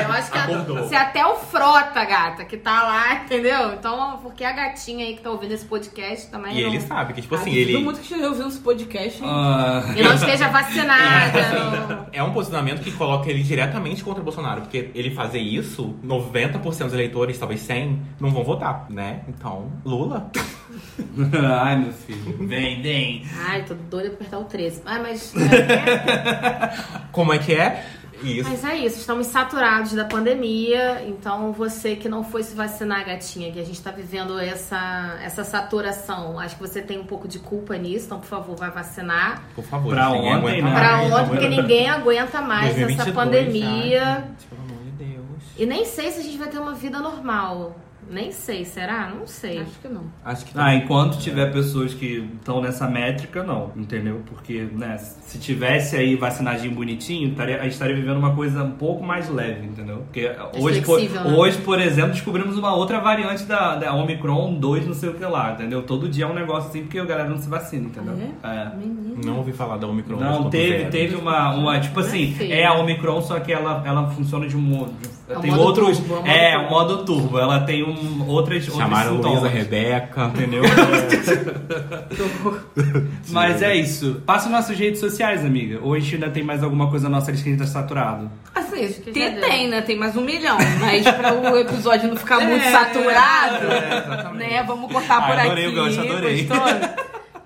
Speaker 2: é, eu acho que
Speaker 3: Acordou.
Speaker 2: a- se até o Frota, gata, que tá lá, entendeu? Então, porque a gatinha aí que tá ouvindo esse podcast também
Speaker 3: E
Speaker 2: não...
Speaker 3: ele sabe que, tipo
Speaker 4: Ah,
Speaker 3: assim, ele.
Speaker 4: muito que esteja ouvindo esse podcast.
Speaker 1: Ah,
Speaker 2: E não esteja vacinada. não.
Speaker 3: É um posicionamento que coloca ele diretamente contra o Bolsonaro, porque ele fazer isso, 90% dos eleitores, talvez 100, não vão votar, né? Então, Lula.
Speaker 1: Ai, meu filho. Vem, vem.
Speaker 2: Ai, tô doida pra apertar o 13. Ai, mas... é,
Speaker 3: Como é que é? Isso.
Speaker 2: Mas é isso, estamos saturados da pandemia, então você que não foi se vacinar, gatinha, que a gente tá vivendo essa, essa saturação, acho que você tem um pouco de culpa nisso, então por favor, vai vacinar.
Speaker 3: Por favor,
Speaker 1: Pra
Speaker 3: ninguém
Speaker 1: ontem,
Speaker 3: aguenta
Speaker 1: né?
Speaker 2: Pra
Speaker 3: mais.
Speaker 2: ontem, porque ninguém aguenta mais
Speaker 3: 2022
Speaker 2: essa pandemia.
Speaker 3: já, gente, pelo amor de Deus.
Speaker 2: E nem sei se a gente vai ter uma vida normal. Nem sei, será? Não sei.
Speaker 4: Acho que não.
Speaker 3: Acho que
Speaker 1: Ah, enquanto tiver pessoas que estão nessa métrica, não, entendeu? Porque, né, se tivesse aí vacinagem bonitinho, estaria, a gente estaria vivendo uma coisa um pouco mais leve, entendeu? Porque hoje, por,
Speaker 2: né?
Speaker 1: hoje, por exemplo, descobrimos uma outra variante da, da Omicron 2, não sei o que lá, entendeu? Todo dia é um negócio assim, porque a galera não se vacina, entendeu? É.
Speaker 3: não ouvi falar da Omicron.
Speaker 1: Não,
Speaker 3: 2.0.
Speaker 1: teve, teve uma, uma. Tipo assim,
Speaker 2: feio.
Speaker 1: é a Omicron, só que ela, ela funciona de um modo. de-
Speaker 2: É
Speaker 1: tem
Speaker 2: modo
Speaker 1: outros.
Speaker 2: turbo, é o modo
Speaker 1: é,
Speaker 2: turbo.
Speaker 1: o modo turbo. Ela tem um, outras.
Speaker 3: Chamaram
Speaker 1: outros
Speaker 3: Luísa. Rebeca.
Speaker 1: Entendeu? Mas é isso. Passa nossas redes sociais, amiga. Ou a gente ainda tem mais alguma coisa na nossa lista que a gente tá saturado?
Speaker 4: Assim,
Speaker 2: que
Speaker 4: tem, tem, né? Tem mais um milhão. Mas pra o episódio não ficar muito saturado,
Speaker 1: é,
Speaker 4: né? Vamos cortar
Speaker 1: Ah,
Speaker 4: por
Speaker 1: adorei
Speaker 4: aqui.
Speaker 1: o gancho, adorei.
Speaker 4: gostou?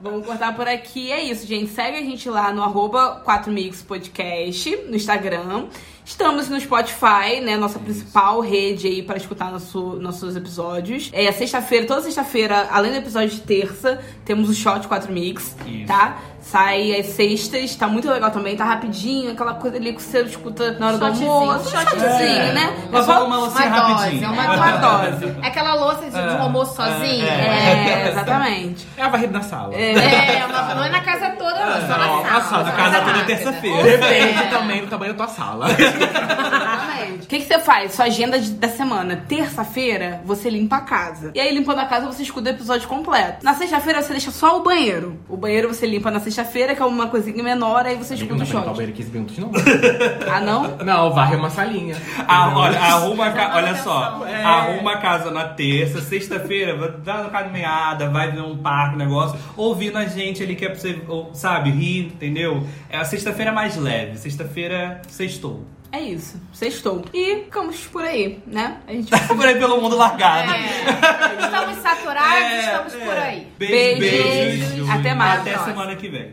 Speaker 4: Vamos cortar por aqui. É isso, gente. Segue a gente lá no arroba 4mix podcast no Instagram. Estamos no Spotify, né? Nossa principal rede aí para escutar nosso- nossos episódios. É sexta-feira, toda sexta-feira, além do episódio de terça, temos o Shot 4 Mix,
Speaker 1: Isso.
Speaker 4: tá? Sai às sextas, tá muito legal também, tá rapidinho, aquela coisa ali que você escuta na hora do
Speaker 2: Shotzinho,
Speaker 4: almoço. Um
Speaker 2: shotzinho.
Speaker 4: shotzinho, né?
Speaker 1: Mas
Speaker 4: É só-
Speaker 1: uma loucinha
Speaker 2: Uma dose,
Speaker 1: rapidinho.
Speaker 2: é uma,
Speaker 4: É uma dose.
Speaker 2: É aquela louça de, de um almoço sozinho.
Speaker 4: É, exatamente.
Speaker 3: É a varrida na sala.
Speaker 2: É, uma, não é na casa toda, não, só na sala.
Speaker 3: sala,
Speaker 1: Na casa toda é terça-feira.
Speaker 3: Depende
Speaker 2: É.
Speaker 3: também do tamanho da tua sala.
Speaker 4: Exatamente. O que, que você faz? Sua agenda de- da semana. Terça-feira, você limpa a casa. E aí, limpando a casa, você escuta o episódio completo. Na sexta-feira, você deixa só o banheiro. O banheiro você limpa na sexta-feira, que é uma coisinha menor, aí você escuta
Speaker 3: Não
Speaker 4: o
Speaker 3: vai limpar o
Speaker 4: shot.
Speaker 3: banheiro 15 minutos, não.
Speaker 4: Ah, não?
Speaker 3: Não, varre uma salinha.
Speaker 1: Ah, olha, arruma a ca...
Speaker 2: Dá
Speaker 1: Olha só,
Speaker 3: É.
Speaker 1: arruma a casa na terça, sexta-feira, vai dar uma caminhada, vai ver um parque, um negócio, ouvindo a gente ali que é pra você, ou, sabe, rir, entendeu? É, a sexta-feira é mais leve, sexta-feira sextou.
Speaker 4: É isso. Sextou. E ficamos por aí, né? A gente
Speaker 1: Por aí pelo mundo largado.
Speaker 2: É. Estamos saturados,
Speaker 1: É,
Speaker 2: estamos
Speaker 1: é.
Speaker 2: por aí.
Speaker 1: Beijo,
Speaker 4: Beijos.
Speaker 1: beijo.
Speaker 4: Até mais.
Speaker 1: Até semana que vem.